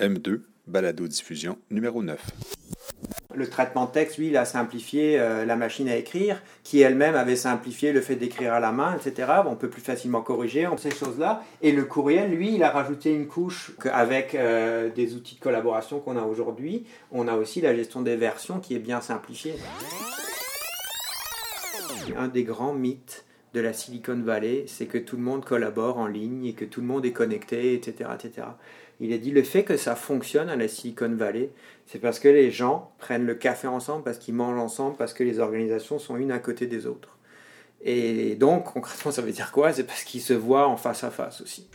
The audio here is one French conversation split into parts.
M2, balado-diffusion numéro 9. Le traitement de texte, lui, il a simplifié euh, la machine à écrire, qui elle-même avait simplifié le fait d'écrire à la main, etc. On peut plus facilement corriger ces choses-là. Et le courriel, lui, il a rajouté une couche avec euh, des outils de collaboration qu'on a aujourd'hui. On a aussi la gestion des versions qui est bien simplifiée. Un des grands mythes de la Silicon Valley, c'est que tout le monde collabore en ligne et que tout le monde est connecté, etc., etc. Il a dit le fait que ça fonctionne à la Silicon Valley, c'est parce que les gens prennent le café ensemble, parce qu'ils mangent ensemble, parce que les organisations sont une à côté des autres. Et donc, concrètement, ça veut dire quoi? C'est parce qu'ils se voient en face à face aussi.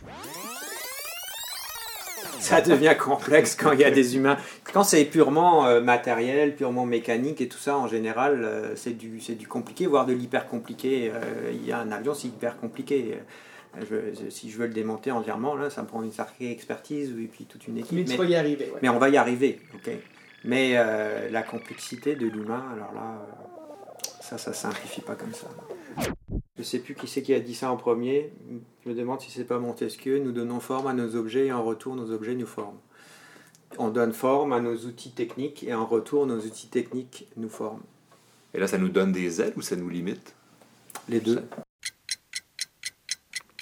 Ça devient complexe quand il y a des humains. Quand c'est purement euh, matériel, purement mécanique et tout ça, en général, euh, c'est du, du compliqué, voire de l'hyper compliqué. Euh, il y a un avion, c'est hyper compliqué si je veux le démonter entièrement, là, ça me prend une sacrée expertise et puis toute une équipe. Mais, tu vas y arriver. Mais on va y arriver, ok. Mais euh, la complexité de l'humain, alors là, euh, ça, ça simplifie pas comme ça. Je sais plus qui c'est qui a dit ça en premier. Je me demande si c'est pas Montesquieu. Nous donnons forme à nos objets et en retour, nos objets nous forment. On donne forme à nos outils techniques et en retour, nos outils techniques nous forment. Et là, ça nous donne des ailes ou ça nous limite? Les deux.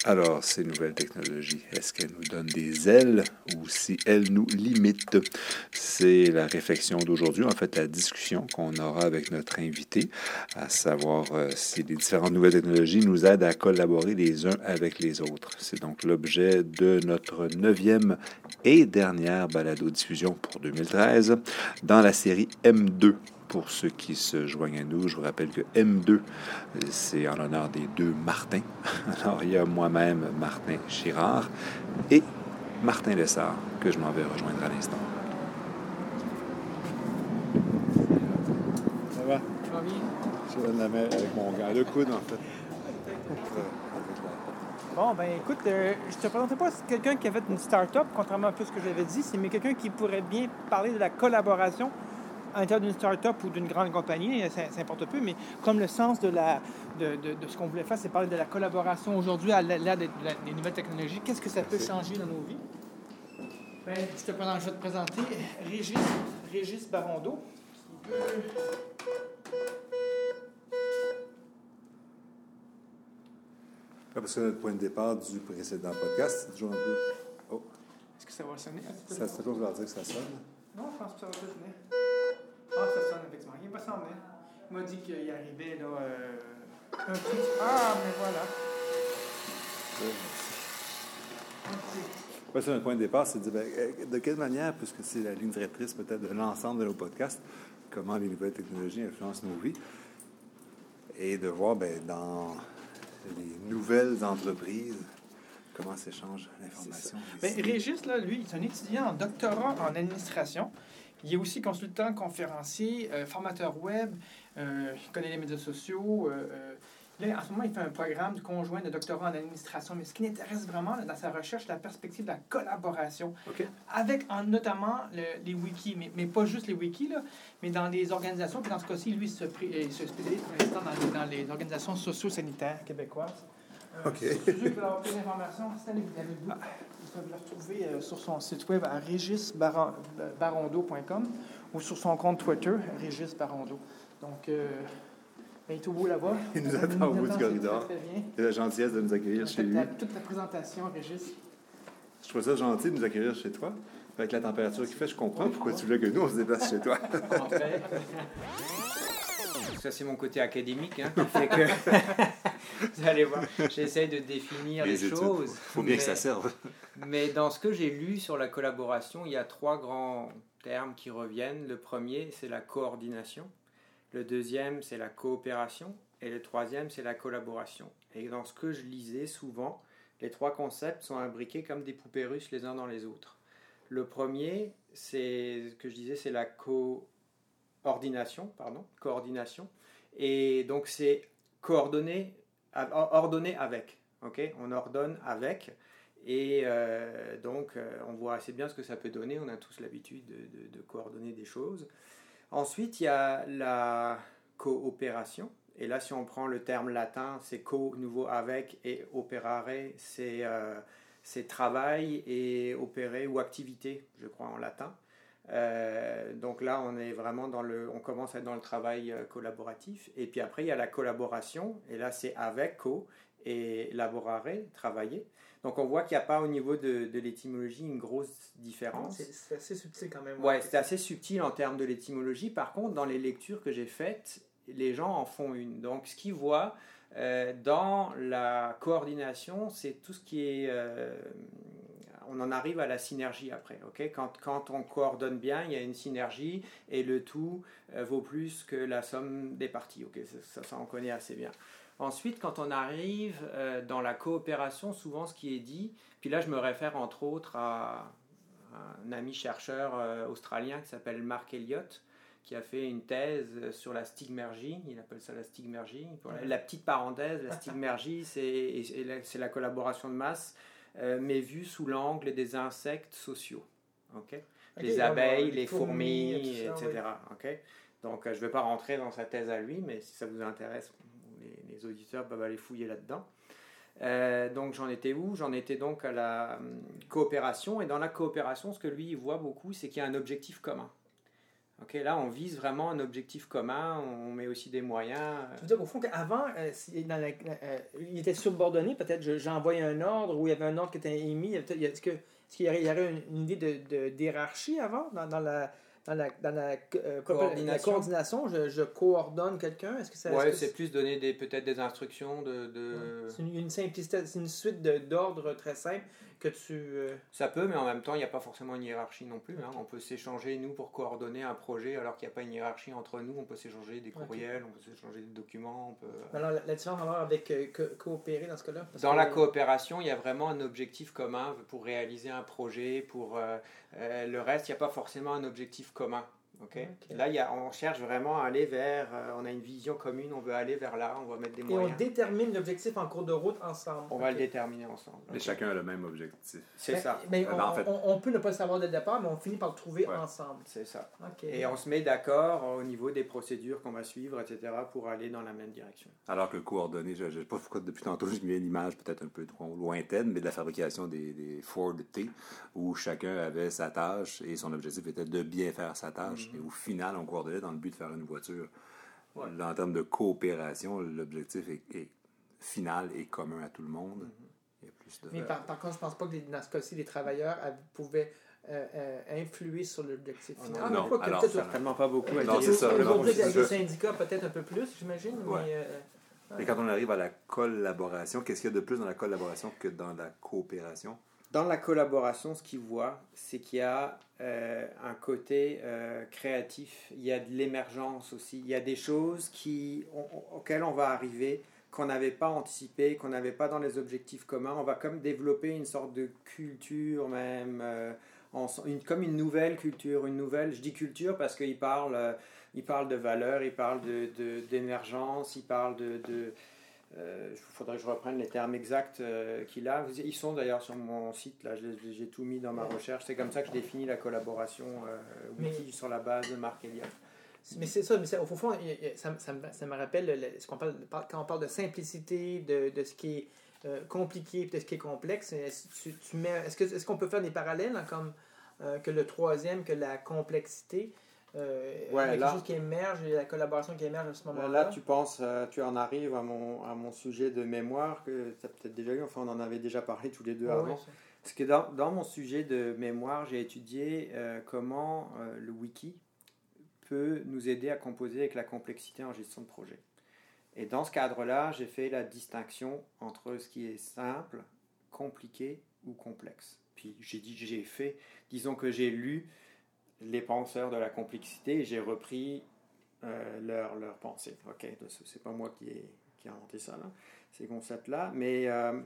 Alors, ces nouvelles technologies, est-ce qu'elles nous donnent des ailes ou si elles nous limitent? C'est la réflexion d'aujourd'hui, en fait, la discussion qu'on aura avec notre invité, à savoir euh, si les différentes nouvelles technologies nous aident à collaborer les uns avec les autres. C'est donc l'objet de notre neuvième et dernière balado-diffusion pour 2013 dans la série M2 pour ceux qui se joignent à nous, je vous rappelle que M2, c'est en l'honneur des deux Martins. Alors, il y a moi-même, Martin Chirard, et Martin Lessard, que je m'en vais rejoindre à l'instant. Ça va? Ça va bien? Je donne la main avec mon gars, le coude, en fait. Bon, ben écoute, euh, je te présentais pas quelqu'un qui avait une start-up, contrairement à tout ce que j'avais dit, c'est mais quelqu'un qui pourrait bien parler de la collaboration à l'intérieur d'une start-up ou d'une grande compagnie, ça, importe peu, mais comme le sens de, la, de, de, ce qu'on voulait faire, c'est parler de la collaboration aujourd'hui à l'ère des, nouvelles technologies. Qu'est-ce que ça peut changer dans nos vies? Ben, je, te présente, je vais te présenter Régis, Régis Barondo. Parce que notre point de départ du précédent podcast, c'est toujours un peu. Oh. Est-ce que ça va sonner? Ça, c'est toujours dire que ça sonne. Non, je pense que ça va pas sonner. Ah, ça sonne effectivement. Il n'est pas semblé. Il m'a dit qu'il arrivait là. Euh, un petit. Ah, mais voilà. Ouais, c'est un point de départ, c'est de dire ben, de quelle manière, puisque c'est la ligne directrice peut-être de l'ensemble de nos podcasts, comment les nouvelles technologies influencent nos vies, et de voir ben, dans les nouvelles entreprises comment s'échange l'information. Ben, Régis, là, lui, est un étudiant en doctorat en administration. Il est aussi consultant, conférencier, euh, formateur web, euh, il connaît les médias sociaux. Euh, là, en ce moment, il fait un programme de conjoint de doctorat en administration. Mais ce qui l'intéresse vraiment dans sa recherche, c'est la perspective de la collaboration. Avec notamment les wikis, mais, mais, pas juste les wikis, là, mais dans les organisations. Puis dans ce cas-ci, lui, se, se spécialise pour l'instant dans, dans, les organisations socio-sanitaires québécoises. OK. Si ceux qui veulent avoir plus d'informations, c'est vous peuvent le retrouver euh, sur son site web à régisbarondo.com ou sur son compte Twitter, Régis Barondo. Donc, euh, ben, il est au bout là-bas. Il nous attend au bout du corridor. Il a la gentillesse de nous accueillir chez lui. toute la présentation, Régis. Je trouve ça gentil de nous accueillir chez toi. Avec la température qu'il fait, je comprends pourquoi tu voulais que nous, on se déplace chez toi. ça c'est mon côté académique, hein, que vous allez voir, j'essaie de définir les, choses. Il faut bien que ça serve. mais dans ce que j'ai lu sur la collaboration, il y a trois grands termes qui reviennent. Le premier, c'est la coordination. Le deuxième, c'est la coopération. Et le troisième, c'est la collaboration. Et dans ce que je lisais souvent, les trois concepts sont imbriqués comme des poupées russes les uns dans les autres. Le premier, c'est ce que je disais, c'est la co ordination, pardon, coordination. Et donc c'est coordonner, ordonner avec. on ordonne avec. Et euh, donc euh, on voit assez bien ce que ça peut donner. On a tous l'habitude de, coordonner des choses. Ensuite, il y a la coopération. Et là, si on prend le terme latin, c'est co, nouveau avec, et operare, c'est euh, c'est travail et opérer ou activité, je crois en latin. Euh, donc là, on est vraiment dans le, on commence à être dans le travail euh, collaboratif. Et puis après, il y a la collaboration. Et là, c'est avec co et laborare, travailler. Donc on voit qu'il n'y a pas au niveau de, de l'étymologie une grosse différence. C'est assez subtil quand même. Ouais, c'est assez subtil en termes de l'étymologie. Par contre, dans les lectures que j'ai faites, les gens en font une. Donc ce qu'ils voient euh, dans la coordination, c'est tout ce qui est... Euh, on en arrive à la synergie après. ok? Quand, quand, on coordonne bien, il y a une synergie et le tout euh, vaut plus que la somme des parties. ok? Ça, ça, on connaît assez bien. Ensuite, quand on arrive dans la coopération, souvent ce qui est dit, puis là je me réfère entre autres à, un ami chercheur australien qui s'appelle Mark Elliott, qui a fait une thèse sur la stigmergie, il appelle ça la stigmergie. La petite parenthèse, la stigmergie, c'est la collaboration de masse, euh, mais vue sous l'angle des insectes sociaux. ok? Les abeilles, les, fourmis, etc. Donc, euh, je ne vais pas rentrer dans sa thèse à lui, mais si ça vous intéresse, les, auditeurs peuvent aller fouiller là-dedans. Euh, donc j'en étais où? J'en étais donc à la hum, coopération. Et dans la coopération, ce que lui il voit beaucoup, c'est qu'il y a un objectif commun. Ok, là, on vise vraiment un objectif commun, on met aussi des moyens. Tu veux dire qu'au fond, qu'avant, euh, euh, il était subordonné, peut-être j'envoie un ordre ou il y avait un ordre qui était émis. Est-ce qu'il y, aurait une, idée de, d'hierarchie avant dans, la, dans la, dans la, euh, coordination. je, coordonne quelqu'un. Est-ce que ça Ouais, c'est plus donner des, peut-être des instructions de. de... C'est une, simplicité, c'est une suite d'ordres très simples que tu. Euh, ça peut, mais en même temps, il n'y a pas forcément une hiérarchie non plus. Hein. On peut s'échanger, nous, pour coordonner un projet, alors qu'il n'y a pas une hiérarchie entre nous. On peut s'échanger des courriels, on peut s'échanger des documents. On peut... Euh, alors, la, différence avec coopérer dans ce cas-là? Dans la coopération, il y a vraiment un objectif commun pour réaliser un projet. Pour le reste, il n'y a pas forcément un objectif commun. Okay. Là, y a, on cherche vraiment à aller vers, euh, on a une vision commune, on veut aller vers là, on va mettre des moyens. Et on détermine l'objectif en cours de route ensemble. On va le déterminer ensemble. Mais chacun a le même objectif. C'est ça. Mais on, ben, on, peut ne pas le savoir dès le départ, mais on finit par le trouver ensemble. C'est ça. Et on se met d'accord au niveau des procédures qu'on va suivre, etc., pour aller dans la même direction. Alors que coordonner, je ne sais pas pourquoi depuis tantôt, je mets une image peut-être un peu trop lointaine, mais de la fabrication des, des Ford T, où chacun avait sa tâche et son objectif était de bien faire sa tâche. Mm-hmm. Et au final, on coordonnait dans le but de faire une voiture. en termes de coopération, l'objectif est, final et commun à tout le monde. Mm-hmm. plus de... Mais par, contre, je ne pense pas que dans ce cas-ci, les travailleurs pouvaient euh, euh, influer sur l'objectif final. Ah, non, non alors, certainement pas beaucoup. Non, c'est ça. Les syndicats, peut-être un peu plus, j'imagine. Mais, euh, Et quand on arrive à la collaboration, qu'est-ce qu'il y a de plus dans la collaboration que dans la coopération? Dans la collaboration, ce qu'ils voient, c'est qu'il y a euh, un côté euh, créatif, il y a de l'émergence aussi, il y a des choses auxquelles on va arriver qu'on n'avait pas anticipé, qu'on n'avait pas dans les objectifs communs. On va comme développer une sorte de culture même, euh, comme une nouvelle culture, une nouvelle, je dis culture parce qu'il parle, parle de valeurs, il parle d'émergence, de, il parle de il euh, faudrait que je reprenne les termes exacts euh, qu'il a. Ils sont d'ailleurs sur mon site, là, j'ai tout mis dans ma recherche. C'est comme ça que je définis la collaboration euh, wiki sur la base de Marc Elliott. Mais c'est ça, mais au fond, ça, ça, me, ça me rappelle ce qu'on parle, quand on parle de simplicité, de, de ce qui est compliqué, de ce qui est complexe. Est-ce qu'on peut faire des parallèles hein, comme que le troisième, que la complexité? Euh, ouais, quelque chose qui émerge, a la collaboration qui émerge à ce moment-là. Là, tu penses, euh, tu en arrives à mon, à mon sujet de mémoire, que tu as peut-être déjà eu, enfin on en avait déjà parlé tous les deux avant. Parce que dans, dans, mon sujet de mémoire, j'ai étudié euh, comment euh, le wiki peut nous aider à composer avec la complexité en gestion de projet. Et dans ce cadre-là, j'ai fait la distinction entre ce qui est simple, compliqué ou complexe. Puis j'ai dit, j'ai fait, disons que j'ai lu les penseurs de la complexité j'ai repris euh, leur, leur pensée. Ok, c'est pas moi qui ai, inventé ça, là, ces concepts-là. Mais euh,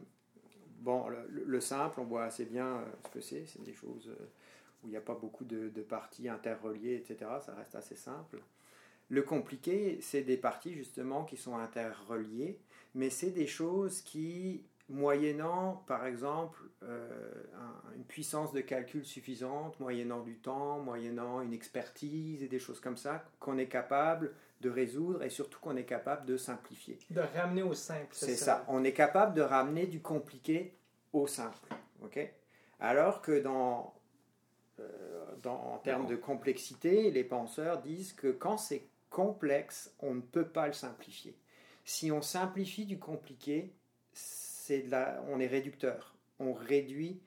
bon, le, simple, on voit assez bien euh, ce que c'est. C'est des choses où il n'y a pas beaucoup de, de, parties interreliées, etc. Ça reste assez simple. Le compliqué, c'est des parties justement qui sont interreliées, mais c'est des choses qui moyennant par exemple euh, une puissance de calcul suffisante, moyennant du temps, moyennant une expertise et des choses comme ça, qu'on est capable de résoudre et surtout qu'on est capable de simplifier. De ramener au simple. C'est ça. On est capable de ramener du compliqué au simple. ok? Alors que dans, euh, dans, en termes de complexité, les penseurs disent que quand c'est complexe, on ne peut pas le simplifier. Si on simplifie du compliqué, c'est on est réducteur. On réduit,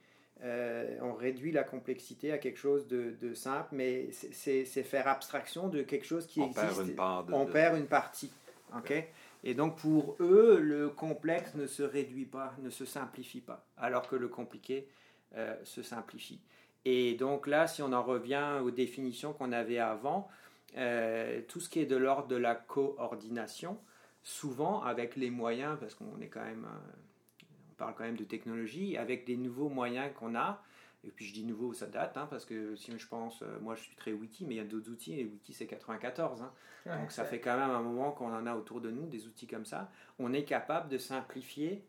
euh, on réduit la complexité à quelque chose de, de simple, mais c'est faire abstraction de quelque chose qui On existe. perd une part de- on de- perd une partie. ok? Et donc pour eux, le complexe ne se réduit pas, ne se simplifie pas, alors que le compliqué euh, se simplifie. Et donc là, si on en revient aux définitions qu'on avait avant, euh, tout ce qui est de l'ordre de la coordination, souvent avec les moyens, parce qu'on est quand même, parle quand même de technologie, avec des nouveaux moyens qu'on a. Et puis je dis nouveau, ça date, hein, parce que si je pense, euh, moi je suis très wiki, mais il y a d'autres outils, et wiki c'est 94. hein. Ouais, Donc ça fait quand même un moment qu'on en a autour de nous, des outils comme ça. On est capable de simplifier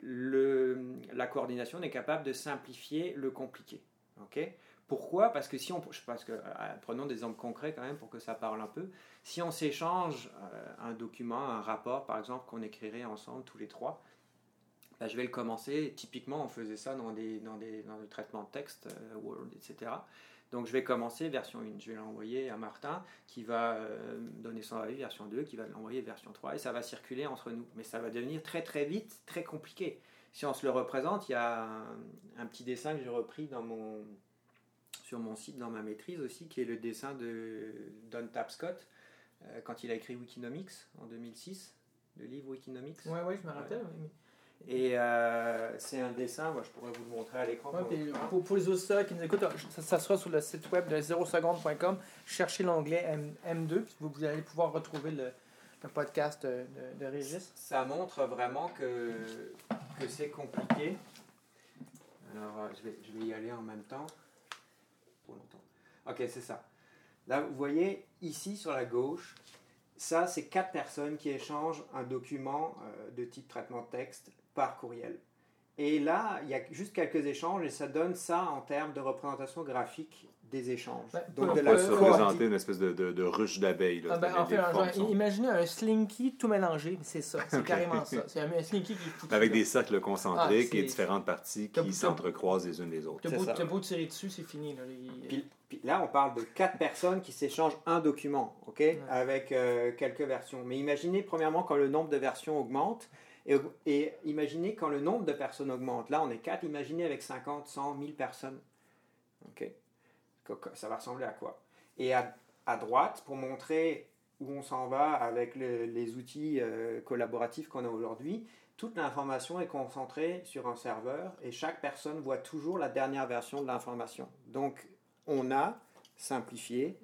le, la coordination, on est capable de simplifier le compliqué. ok? Pourquoi? Parce que si on, je pense que, euh, prenons des exemples concrets quand même pour que ça parle un peu. Si on s'échange euh, un document, un rapport par exemple qu'on écrirait ensemble tous les trois, ben, je vais le commencer. Typiquement, on faisait ça dans, des, dans, des, dans le traitement de texte, euh, Word, etc. Donc je vais commencer version 1, je vais l'envoyer à Martin qui va euh, donner son avis version 2, qui va l'envoyer version 3 et ça va circuler entre nous. Mais ça va devenir très très vite, très compliqué. Si on se le représente, il y a un, un petit dessin que j'ai repris dans mon, sur mon site, dans ma maîtrise aussi, qui est le dessin de Don Tapscott euh, quand il a écrit Wikinomics en 2006, le livre Wikinomics. Ouais, ouais, je me rappelle. mais- Et euh, c'est un dessin, moi je pourrais vous le montrer à l'écran. Ouais, pour- pour, pour les auditeurs qui nous écoutent, ça, ça sera sur le site web de 0seconde.com. Cherchez l'onglet M, M2, puis vous, vous allez pouvoir retrouver le, le podcast de, de, Régis. Ça montre vraiment que, que c'est compliqué. Alors, euh, je vais, je vais y aller en même temps. Pour longtemps. Ok, c'est ça. Là, vous voyez, ici sur la gauche, ça, c'est quatre personnes qui échangent un document euh, de type traitement de texte par courriel. Et là, il y a juste quelques échanges et ça donne ça en termes de représentation graphique des échanges. Ouais, Donc, de On la peut se représenter une espèce de, de, de ruche d'abeilles. là. Ah, ben, en fait, sont- imaginez un slinky tout mélangé, c'est ça, c'est carrément ça. C'est un, slinky qui. Avec des cercles concentriques Ah, et différentes parties qui s'entrecroisent les unes les autres. T'as C'est beau, ça. t'as beau tirer dessus, c'est fini. Là. Puis là, on parle de quatre personnes qui s'échangent un document, ok, avec euh, quelques versions. Mais imaginez premièrement quand le nombre de versions augmente, et, imaginez quand le nombre de personnes augmente. Là, on est quatre. Imaginez avec 50, 100, 1000 personnes, ok. Ça va ressembler à quoi? Et à, droite, pour montrer où on s'en va avec le- les outils euh, collaboratifs qu'on a aujourd'hui, toute l'information est concentrée sur un serveur et chaque personne voit toujours la dernière version de l'information. Donc, on a simplifié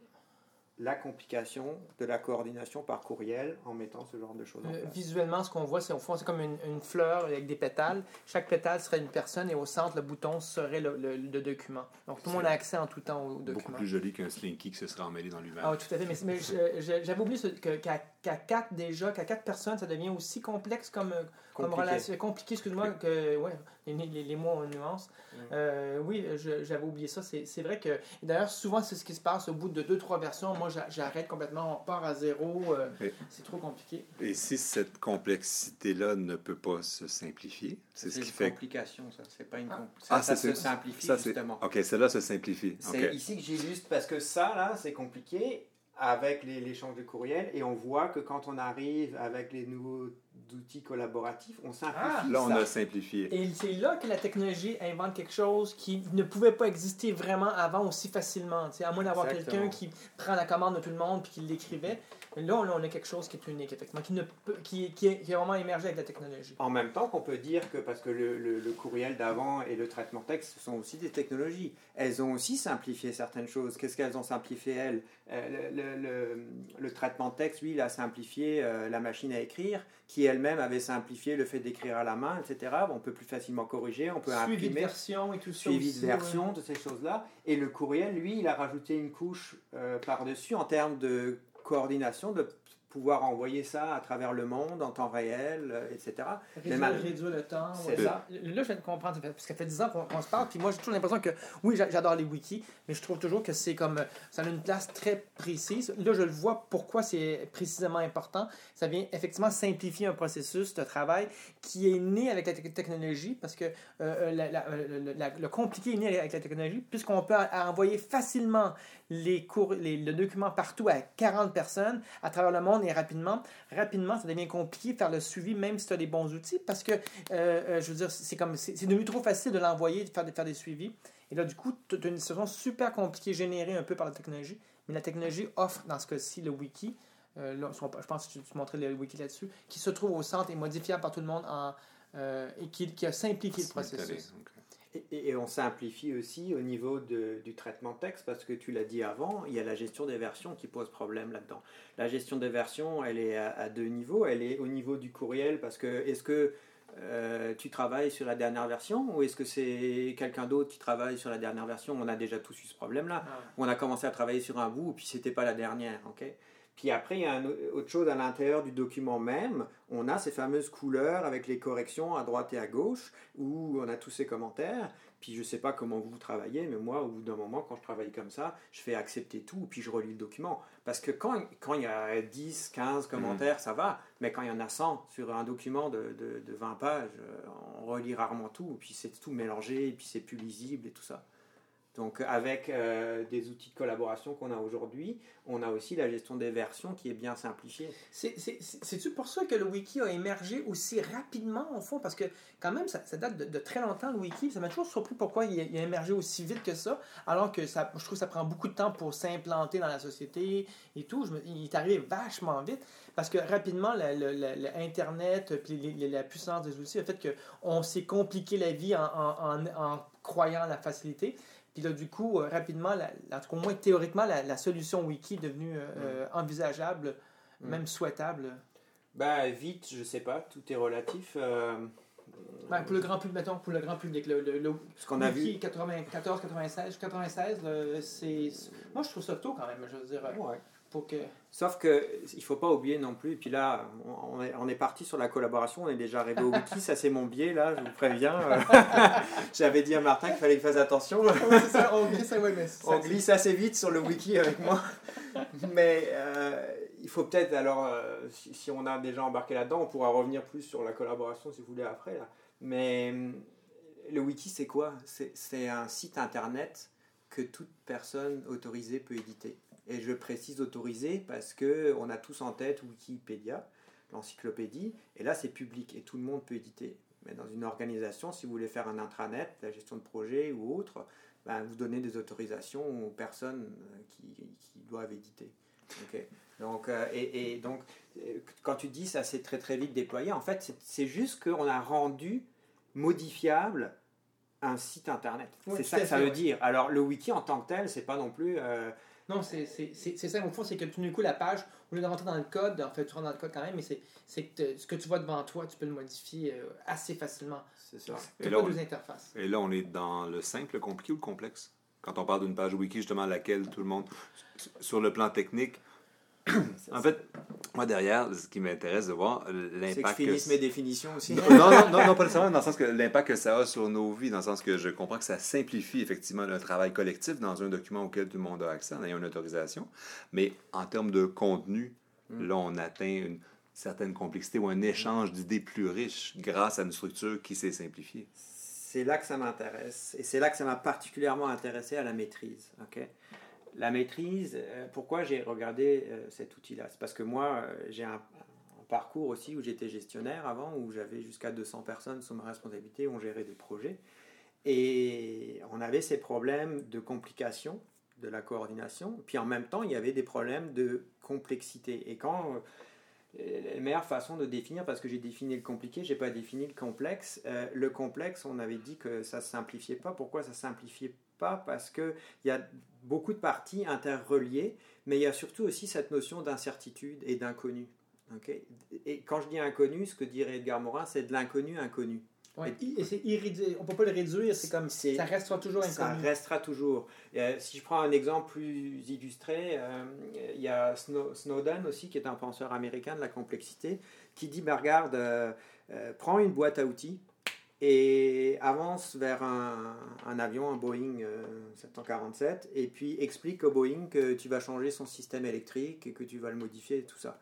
la complication de la coordination par courriel en mettant ce genre de choses en Euh, place. visuellement, ce qu'on voit, c'est au fond, c'est comme une, une fleur avec des pétales. Chaque pétale serait une personne et au centre, le bouton serait le, le- le document. Donc tout le monde a accès en tout temps au Beaucoup document. plus joli qu'un slinky qui se serait emmêlé dans lui-même. Ah tout à fait. Mais, j'avais oublié qu'à qu'à quatre déjà, qu'à quatre personnes, ça devient aussi complexe comme, euh, comme relation. Compliqué, excuse-moi, que ouais, les, les, les mots ont une nuance. Mm. Euh, oui, j'avais oublié ça. C'est c'est vrai que d'ailleurs, souvent, c'est ce qui se passe au bout de deux, trois versions. Moi, j'a- j'arrête complètement, on part à zéro. euh. C'est trop compliqué. Et si cette complexité-là ne peut pas se simplifier, c'est ce C'est qui une fait que... complication, ça. C'est pas une Ah. Ah, ça, ça c'est- se simplifie Ça, c'est... justement. OK, celle-là se simplifie. C'est ici que j'ai juste parce que ça là, c'est compliqué avec l'échange de courriel et on voit que quand on arrive avec les nouveaux outils collaboratifs, on simplifie Ah, Là, on ça. a simplifié. Et c'est là que la technologie invente quelque chose qui ne pouvait pas exister vraiment avant aussi facilement. tu sais, à moins d'avoir quelqu'un qui prend la commande de tout le monde puis qui l'écrivait. Mais là, on, a quelque chose qui est unique, effectivement, qui, ne peut, qui, qui, est, qui est vraiment émergé avec la technologie. En même temps qu'on peut dire que, parce que le, le- le courriel d'avant et le traitement texte, ce sont aussi des technologies. Elles ont aussi simplifié certaines choses. Qu'est-ce qu'elles ont simplifié, elles? Euh, le, le- le- le traitement texte, lui, il a simplifié euh, la machine à écrire, qui elle-même avait simplifié le fait d'écrire à la main, etc. On peut plus facilement corriger, on peut Suivi de imprimer version et tout ça. suivi aussi, de version, de ces choses-là. Et le courriel, lui, il a rajouté une couche euh, par-dessus en termes de coordination, de pouvoir envoyer ça à travers le monde en temps réel, euh, etc. Réduire, mal- réduire le temps. C'est ouais. ça. Là, je viens de comprendre, parce que ça fait 10 ans qu'on se parle, puis moi, j'ai toujours l'impression que, oui, j'a- j'adore les wikis, mais je trouve toujours que c'est comme, ça a une place très précise. Là, je le vois pourquoi c'est précisément important. Ça vient effectivement simplifier un processus de travail qui est né avec la te- technologie, parce que euh, euh, la- la- la- le compliqué est né avec la technologie, puisqu'on peut envoyer facilement les cours, les- le document partout à 40 personnes à travers le monde et rapidement. Rapidement, ça devient compliqué de faire le suivi, même si tu as des bons outils, parce que, euh, euh, je veux dire, c'est comme, c'est devenu trop facile de l'envoyer, de faire, de faire des suivis. Et là, du coup, tu as une situation super compliquée générée un peu par la technologie, mais la technologie offre, dans ce cas-ci, le wiki. euh, là, je pense que tu, tu montrais le wiki là-dessus, qui se trouve au centre et modifiable par tout le monde en, euh, et qui, qui a simplifié le processus. Et, on simplifie aussi au niveau de- du traitement de texte parce que tu l'as dit avant, il y a la gestion des versions qui pose problème là-dedans. La gestion des versions, elle est à, à deux niveaux. Elle est au niveau du courriel parce que est-ce que euh, tu travailles sur la dernière version ou est-ce que c'est quelqu'un d'autre qui travaille sur la dernière version? On a déjà tous eu ce problème-là. Ah. On a commencé à travailler sur un bout, puis c'était pas la dernière, ok? Puis après, il y a un, au- autre chose à l'intérieur du document même. On a ces fameuses couleurs avec les corrections à droite et à gauche, où on a tous ces commentaires. Puis je sais pas comment vous travaillez, mais moi, au bout d'un moment, quand je travaille comme ça, je fais accepter tout, puis je relis le document. Parce que quand, quand il y a 10, 15 commentaires, ça va, mais quand il y en a 100 sur un document de, de, de 20 pages, euh, on relit rarement tout, puis c'est tout mélangé, puis c'est plus lisible et tout ça. Donc avec euh, des outils de collaboration qu'on a aujourd'hui, on a aussi la gestion des versions qui est bien simplifiée. C'est- c'est- c'est- C'est-tu pour ça que le wiki a émergé aussi rapidement, au fond? Parce que, quand même, ça, date de, très longtemps, le wiki. Ça m'a toujours surpris pourquoi il a, émergé aussi vite que ça, alors que je trouve que ça prend beaucoup de temps pour s'implanter dans la société et tout. Il est arrivé vachement vite, parce que rapidement, le, le- le- le Internet, puis les- les- la puissance des outils a fait qu'on s'est compliqué la vie en, en- en- en croyant à la facilité. Puis là, du coup, euh, rapidement, la, en tout cas, au moins théoriquement, la, la solution wiki est devenue euh, euh, envisageable, Mm. même souhaitable. Bah vite, je sais pas, tout est relatif. euh, Ouais, pour le grand public, mettons, pour le grand public, le, le, le ce qu'on a vu. wiki 94, 96, 96, là, c'est... Moi, je trouve ça tôt quand même, je veux dire, Ouais. Pour que... Sauf que il faut pas oublier non plus. Et puis là, on est, on est parti sur la collaboration. On est déjà arrivé au wiki. Ça c'est mon biais là. Je vous préviens. J'avais dit à Martin qu'il fallait qu'il fasse attention. Ouais, c'est ça, on glisse, ouais, mais ça- On glisse assez vite sur le wiki avec moi. Mais euh, il faut peut-être, alors, euh, si, si on a déjà embarqué là-dedans, on pourra revenir plus sur la collaboration si vous voulez après. Là. Mais le wiki, c'est quoi? C'est un site internet que toute personne autorisée peut éditer. Et je précise autorisé parce que on a tous en tête Wikipédia, l'encyclopédie, et là c'est public et tout le monde peut éditer. Mais dans une organisation, si vous voulez faire un intranet, la gestion de projet ou autre, ben, vous donnez des autorisations aux personnes euh, qui, qui doivent éditer. Ok. Donc, euh, et, et donc, euh, quand tu dis ça s'est très très vite déployé, en fait, c'est- c'est juste qu'on a rendu modifiable un site internet. C'est ça que ça veut ouais. dire. Alors, le wiki en tant que tel, c'est pas non plus. euh, Non, c'est c'est- c'est- c'est ça, au fond, c'est que tout d'un coup, la page, au lieu de rentrer dans le code, en fait, tu rentres dans le code quand même, mais c'est c'est que ce que tu vois devant toi, tu peux le modifier euh, assez facilement. c'est ça. Tu Et pas là, on- deux interfaces. Et là, on est dans le simple, le compliqué ou le complexe? Quand on parle d'une page wiki, justement, à laquelle tout le monde, sur le plan technique, en fait, moi, derrière, ce qui m'intéresse de voir, c'est que je l'impact que... mes définitions aussi. non, non, non, non, pas nécessairement, dans le sens que l'impact que ça a sur nos vies, dans le sens que je comprends que ça simplifie effectivement le travail collectif dans un document auquel tout le monde a accès en ayant une autorisation. Mais en termes de contenu, Mm. là, on atteint une certaine complexité ou un échange d'idées plus riche grâce à une structure qui s'est simplifiée. C'est là que ça m'intéresse. Et c'est là que ça m'a particulièrement intéressé à la maîtrise. ok? La maîtrise, euh, pourquoi j'ai regardé euh, cet outil-là? C'est parce que moi, euh, j'ai un, parcours aussi où j'étais gestionnaire avant, où j'avais jusqu'à 200 personnes sous ma responsabilité, où on gérait des projets. Et on avait ces problèmes de complication de la coordination. Puis en même temps, il y avait des problèmes de complexité. Et quand la meilleure façon de définir, parce que j'ai défini le compliqué, j'ai pas défini le complexe. Le complexe, on avait dit que ça simplifiait pas. Pourquoi ça simplifiait pas Parce que il y a beaucoup de parties interreliées, mais il y a surtout aussi cette notion d'incertitude et d'inconnu. ok? Et quand je dis inconnu, ce que dirait Edgar Morin, c'est de l'inconnu inconnu. Ouais, et c'est irréduire. On peut pas le réduire, c'est comme ça restera toujours Ça inconnu. restera toujours. Euh, si je prends un exemple plus illustré, euh, il y a Snow- Snowden aussi, qui est un penseur américain de la complexité, qui dit, bah, regarde, euh, euh, prends une boîte à outils et avance vers un, avion, un Boeing euh, 747, et puis explique au Boeing que tu vas changer son système électrique et que tu vas le modifier et tout ça.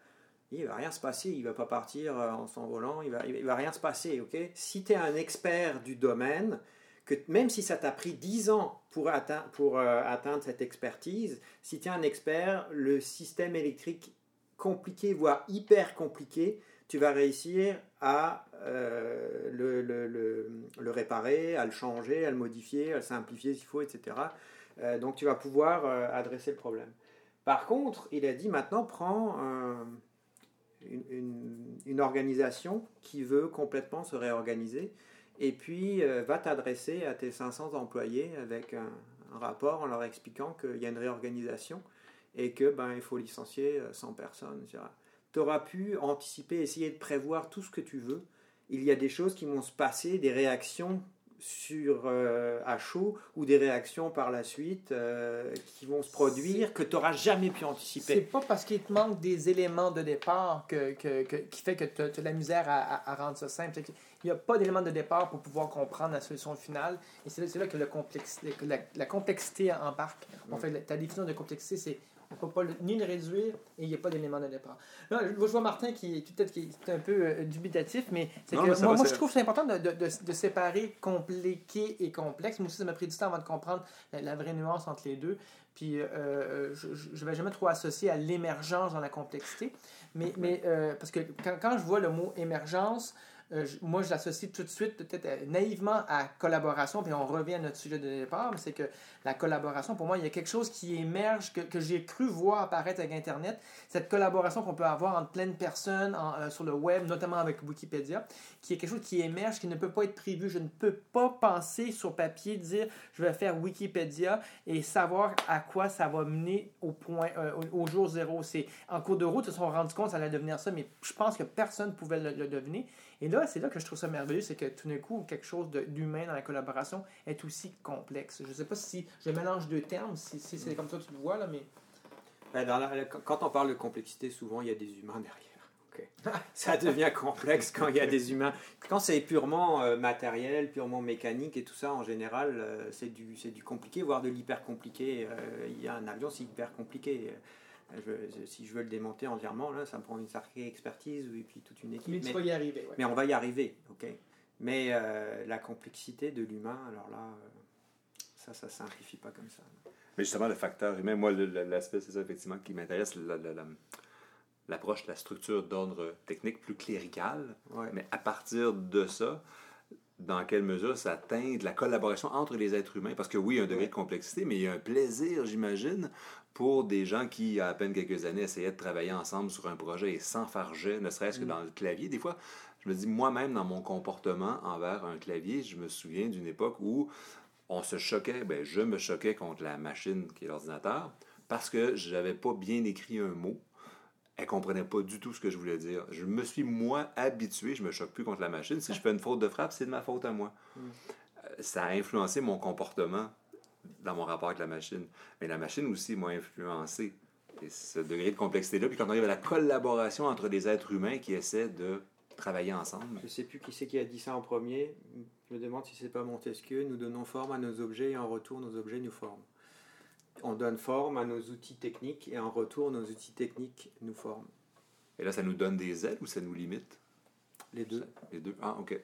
Il va rien se passer, il va pas partir euh, en s'envolant, il va, il va rien se passer, ok? Si tu es un expert du domaine, que même si ça t'a pris 10 ans pour, atteindre, euh, atteindre cette expertise, si tu es un expert, le système électrique compliqué, voire hyper compliqué, tu vas réussir à euh, le, réparer, à le changer, à le modifier, à le simplifier s'il faut, etc. Euh, donc tu vas pouvoir euh, adresser le problème. Par contre, il a dit maintenant prends un- une, organisation qui veut complètement se réorganiser et puis va t'adresser à tes 500 employés avec un, un rapport en leur expliquant qu'il y a une réorganisation et que ben, faut licencier euh, 100 personnes, etc. Tu auras pu anticiper, essayer de prévoir tout ce que tu veux. Il y a des choses qui vont se passer, des réactions sur euh, à chaud ou des réactions par la suite euh, qui vont se produire que tu n'auras jamais pu C'est anticiper. pas parce qu'il te manque des éléments de départ que, que- que- qui fait que tu as, de la misère à, à- à rendre ça simple. C'est Il n'y a pas d'éléments de départ pour pouvoir comprendre la solution finale. Et c'est là, c'est là que le complexe, que la, la complexité embarque. En fait, la- ta définition de complexité, c'est on ne peut pas ni le réduire et il n'y a pas d'élément de départ. Là, je vois Martin qui, qui peut-être qui est un peu euh, dubitatif, mais c'est Non, que mais ça moi, je trouve que c'est important de, de, de- de séparer compliqué et complexe. Moi aussi, ça m'a pris du temps avant de comprendre la, la vraie nuance entre les deux. Puis euh, euh, je ne vais jamais trop associer à l'émergence dans la complexité. Mais, mais euh, parce que quand, quand je vois le mot émergence, euh, moi je l'associe tout de suite, peut-être euh, naïvement, à collaboration. Puis on revient à notre sujet de départ, mais c'est que la collaboration, pour moi, il y a quelque chose qui émerge, que, que j'ai cru voir apparaître avec Internet. Cette collaboration qu'on peut avoir entre plein de personnes euh, sur le web, notamment avec Wikipédia, qui est quelque chose qui émerge, qui ne peut pas être prévu. Je ne peux pas penser sur papier, dire je vais faire Wikipédia et savoir à quoi ça va mener au, point, euh, au, jour zéro. C'est en cours de route, ils se sont rendus compte que ça allait devenir ça, mais je pense que personne ne pouvait le, le deviner. Et là, c'est là que je trouve ça merveilleux, c'est que tout d'un coup, quelque chose d'humain dans la collaboration est aussi complexe. Je ne sais pas si je mélange deux termes, si, si c'est comme ça que tu le vois, là, mais Ben, dans la- quand on parle de complexité, souvent il y a des humains derrière. Ok. Ça devient complexe quand il y a des humains. Quand c'est purement euh, matériel, purement mécanique et tout ça, en général, euh, c'est du, c'est du compliqué, voire de l'hyper compliqué. Euh, il y a un avion, c'est hyper compliqué. Je- je- si je veux le démonter entièrement, là, ça me prend une sacrée expertise et puis toute une équipe. mais tu Mais- vas y arriver. ouais. mais on va y arriver, ok. Mais euh, la complexité de l'humain, alors là, ça, ça simplifie pas comme ça. Mais justement, le facteur humain, moi, le- le- l'aspect, c'est ça, effectivement, qui m'intéresse, la- la- la- l'approche, la structure d'ordre technique plus cléricale. Ouais. Mais à partir de ça, dans quelle mesure ça teinte la collaboration entre les êtres humains? Parce que oui, il y a un degré de complexité, mais il y a un plaisir, j'imagine, pour des gens qui, il y a à peine quelques années, essayaient de travailler ensemble sur un projet et s'enfargeaient, ne serait-ce que Mm. dans le clavier. Des fois, je me dis, moi-même, dans mon comportement envers un clavier, je me souviens d'une époque où on se choquait, ben, je me choquais contre la machine qui est l'ordinateur parce que je n'avais pas bien écrit un mot. Elle comprenait pas du tout ce que je voulais dire. Je me suis, moi, habitué, je me choque plus contre la machine. Si je fais une faute de frappe, c'est de ma faute à moi. Mm. Euh, Ça a influencé mon comportement dans mon rapport avec la machine. Mais la machine aussi m'a influencé. Et ce degré de complexité-là, puis quand on arrive à la collaboration entre les êtres humains qui essaient de travailler ensemble. Je sais plus qui c'est qui a dit ça en premier. Je me demande si c'est pas Montesquieu. Nous donnons forme à nos objets et en retour, nos objets nous forment. On donne forme à nos outils techniques et en retour, nos outils techniques nous forment. Et là, ça nous donne des ailes ou ça nous limite? Les deux. Les deux. Ah, OK.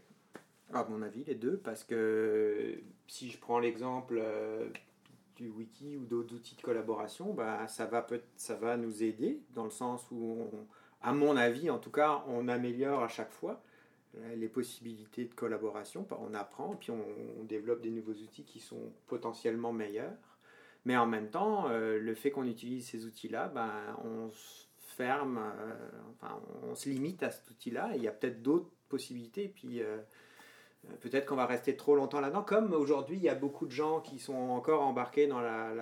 À mon avis, les deux, parce que si je prends l'exemple euh, du wiki ou d'autres outils de collaboration, bah, ça, va peut ça va nous aider dans le sens où, on- à mon avis, en tout cas, on améliore à chaque fois euh, les possibilités de collaboration. On apprend, puis on, on développe des nouveaux outils qui sont potentiellement meilleurs. Mais en même temps, euh, le fait qu'on utilise ces outils-là, ben, on se ferme, euh, enfin, on se limite à cet outil-là. Il y a peut-être d'autres possibilités. Puis euh, peut-être qu'on va rester trop longtemps là-dedans. Comme aujourd'hui, il y a beaucoup de gens qui sont encore embarqués dans la,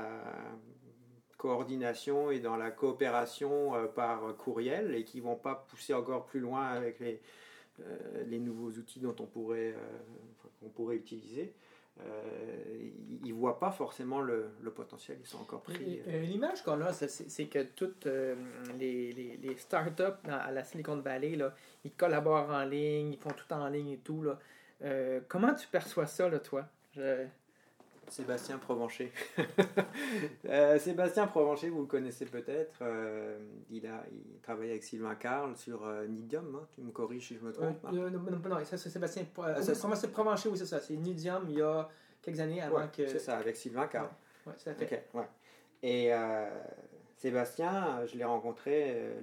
coordination et dans la coopération par courriel et qui vont pas pousser encore plus loin avec les, les nouveaux outils dont on pourrait, qu'on pourrait utiliser. Ils ne voient pas forcément le, le, potentiel, ils sont encore pris. L'image qu'on a, c'est que toutes les, les, les startups à la Silicon Valley, là, ils collaborent en ligne, ils font tout en ligne et tout. Là. comment tu perçois ça, là, toi? Sébastien Provencher. Euh, Sébastien Provencher, vous le connaissez peut-être. Euh, il, a, il travaille avec Sylvain Carl sur euh, Nidium. Hein. tu me corriges si je me trompe. non, non, non, ça c'est Sébastien ah, c'est Provencher, oui, c'est ça. C'est Nidium il y a quelques années avant que. C'est ça, avec Sylvain Carl. Oui, ça fait. ouais. Et Sébastien, je l'ai rencontré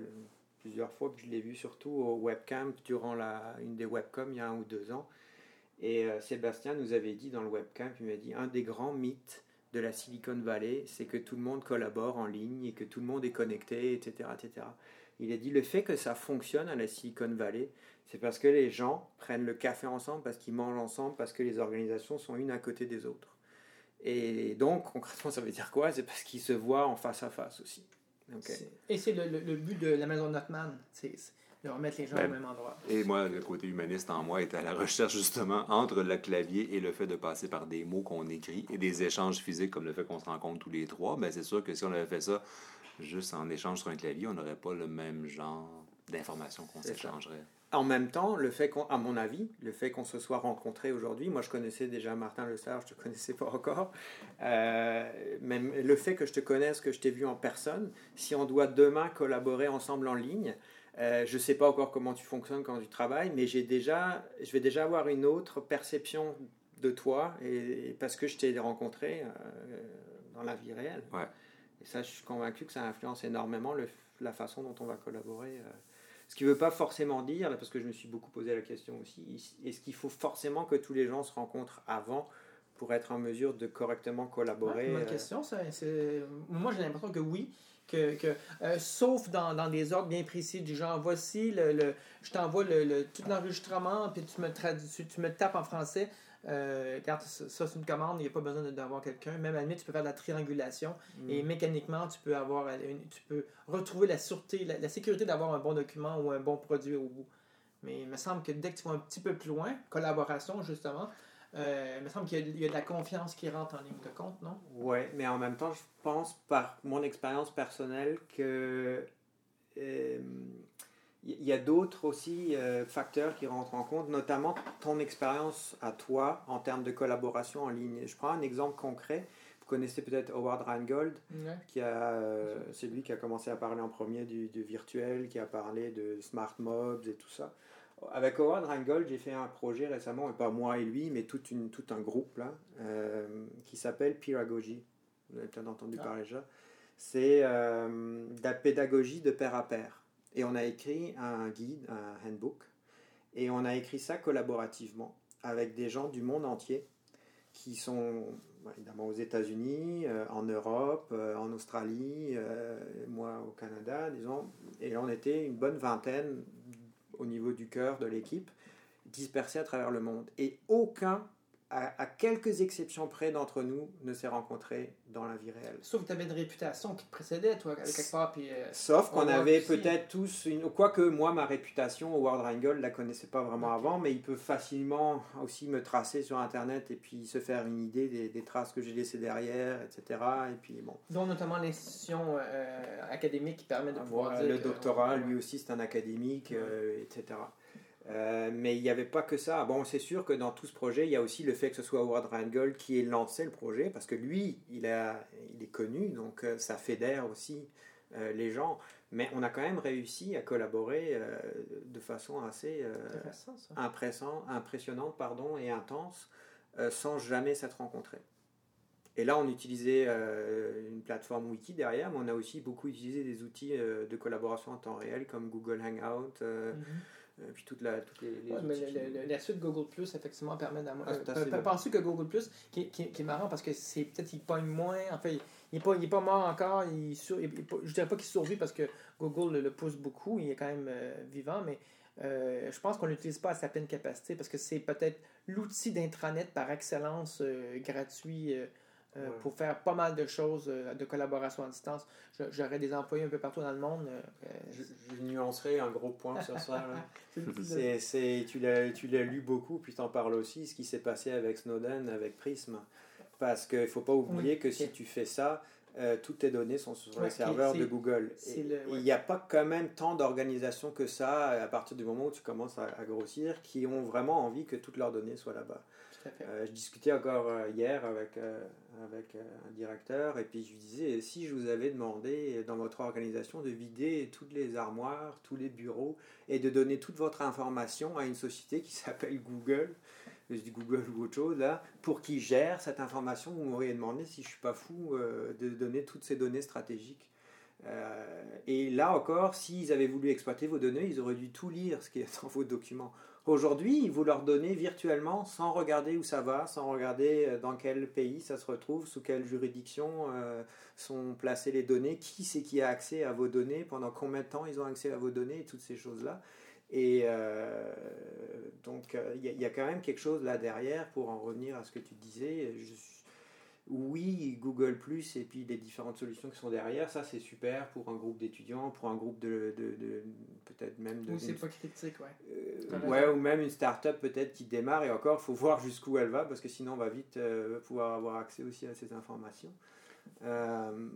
plusieurs fois, puis je l'ai vu surtout au webcam durant la, une des webcams il y a un ou deux ans. Et euh, Sébastien nous avait dit dans le webcam, il m'a dit, un des grands mythes de la Silicon Valley, c'est que tout le monde collabore en ligne et que tout le monde est connecté, etc., etc. Il a dit, le fait que ça fonctionne à la Silicon Valley, c'est parce que les gens prennent le café ensemble, parce qu'ils mangent ensemble, parce que les organisations sont une à côté des autres. Et donc, concrètement, ça veut dire quoi? C'est parce qu'ils se voient en face à face aussi. Et c'est le, le, but de la maison Notman de remettre les gens ben, au même endroit. Et moi, le côté humaniste en moi est à la recherche justement entre le clavier et le fait de passer par des mots qu'on écrit et des échanges physiques comme le fait qu'on se rencontre tous les trois. Ben, c'est sûr que si on avait fait ça juste en échange sur un clavier, on n'aurait pas le même genre d'informations qu'on s'échangerait. En même temps, le fait qu'on, à mon avis, le fait qu'on se soit rencontrés aujourd'hui, moi je connaissais déjà Martin Le Sage, je te connaissais pas encore, euh, même le fait que je te connaisse, que je t'ai vu en personne, si on doit demain collaborer ensemble en ligne, euh, je ne sais pas encore comment tu fonctionnes quand tu travailles, mais j'ai déjà, je vais déjà avoir une autre perception de toi et, parce que je t'ai rencontré euh, dans la vie réelle. Et ça, je suis convaincu que ça influence énormément la façon dont on va collaborer. Euh. Ce qui ne veut pas forcément dire, parce que je me suis beaucoup posé la question aussi, est-ce qu'il faut forcément que tous les gens se rencontrent avant pour être en mesure de correctement collaborer Ma question, ça, moi j'ai l'impression que oui que, que euh, sauf dans, dans, des ordres bien précis du genre voici le, le je t'envoie le, tout l'enregistrement puis tu me tu, tu, me tapes en français. Euh, ça c'est une commande il n'y a pas besoin d'avoir quelqu'un. Même à la limite tu peux faire de la triangulation mm. et mécaniquement tu peux avoir tu peux retrouver la sûreté la, sécurité d'avoir un bon document ou un bon produit au bout. Mais il me semble que dès que tu vas un petit peu plus loin collaboration justement euh, il me semble qu'il y, a de la confiance qui rentre en ligne de compte, non? Oui, mais en même temps, je pense par mon expérience personnelle que euh, il y a d'autres aussi euh, facteurs qui rentrent en compte, notamment ton expérience à toi en termes de collaboration en ligne. Je prends un exemple concret. Vous connaissez peut-être Howard Rheingold, qui a, c'est lui qui a commencé à parler en premier du, du, virtuel, qui a parlé de smart mobs et tout ça. Avec Howard Rheingold, j'ai fait un projet récemment, et pas moi et lui, mais tout, une, tout un groupe là, euh, qui s'appelle Piragogy. Vous avez peut-être entendu ah. parler déjà. C'est euh, de la pédagogie de pair à pair. Et on a écrit un guide, un handbook, et on a écrit ça collaborativement avec des gens du monde entier qui sont évidemment aux États-Unis, euh, en Europe, en Australie, moi au Canada, disons. Et on était une bonne vingtaine au niveau du cœur de l'équipe, dispersés à travers le monde. Et aucun, à, quelques exceptions près d'entre nous, ne s'est rencontré dans la vie réelle. Sauf que tu avais une réputation qui te précédait, toi, quelque part. Puis, euh, Sauf qu'on avait peut-être tous une. Quoique moi, ma réputation, Howard ne la connaissait pas vraiment avant, mais il peut facilement aussi me tracer sur Internet et puis se faire une idée des, traces que j'ai laissées derrière, etc. Et puis, bon. Dont notamment l'institution euh, académique qui permet de pouvoir. le doctorat, lui aussi, c'est un académique, euh, etc. Euh, mais il n'y avait pas que ça. Bon, c'est sûr que dans tout ce projet, il y a aussi le fait que ce soit Howard Rheingold qui ait lancé le projet, parce que lui, il, a, il est connu, donc euh, ça fédère aussi euh, les gens. Mais on a quand même réussi à collaborer de façon assez impressionnante pardon, et intense, sans jamais s'être rencontrés. Et là, on utilisait une plateforme wiki derrière, mais on a aussi beaucoup utilisé des outils de collaboration en temps réel comme Google Hangout. Euh, puis toute la, toutes les, mais la suite Google Plus, effectivement, permet d'avoir. Ah, euh, Pensez que Google Plus, qui, qui, qui, est marrant parce que c'est peut-être qu'il pogne moins. En fait, il n'est pas, pas mort encore. Il, sur, je ne dirais pas qu'il survit parce que Google le, pousse beaucoup. Il est quand même euh, vivant, mais je pense qu'on l'utilise pas à sa pleine capacité parce que c'est peut-être l'outil d'intranet par excellence gratuit euh, pour faire pas mal de choses euh, de collaboration à distance. J'aurais des employés un peu partout dans le monde. Euh, je, je, nuancerai un gros point sur ça. c'est, tu, l'as, tu l'as lu beaucoup, puis tu en parles aussi, ce qui s'est passé avec Snowden, avec Prism. Parce qu'il ne faut pas oublier que si tu fais ça, toutes tes données sont sur les serveurs de Google. Il n'y a pas quand même tant d'organisations que ça, à partir du moment où tu commences à, à, grossir, qui ont vraiment envie que toutes leurs données soient là-bas. Je discutais encore hier avec avec euh, un directeur et puis je lui disais si je vous avais demandé dans votre organisation de vider toutes les armoires, tous les bureaux et de donner toute votre information à une société qui s'appelle Google, je dis Google ou autre chose là, pour qui gère cette information, vous m'auriez demandé si je suis pas fou euh, de donner toutes ces données stratégiques. Euh, et là encore, s'ils avaient voulu exploiter vos données, ils auraient dû tout lire ce qui est dans vos documents. Aujourd'hui, vous leur donnez virtuellement sans regarder où ça va, sans regarder euh, dans quel pays ça se retrouve, sous quelle juridiction euh, sont placées les données, qui c'est qui a accès à vos données, pendant combien de temps ils ont accès à vos données et toutes ces choses-là. Et euh, donc, il y, a quand même quelque chose là derrière pour en revenir à ce que tu disais. Je oui, Google Plus et puis les différentes solutions qui sont derrière, ça c'est super pour un groupe d'étudiants, pour un groupe de, de, peut-être même de. Ou c'est pas critique, ouais. Euh, ouais, ou même une start-up peut-être qui démarre et encore, il faut voir jusqu'où elle va parce que sinon on va vite euh, pouvoir avoir accès aussi à ces informations. Euh,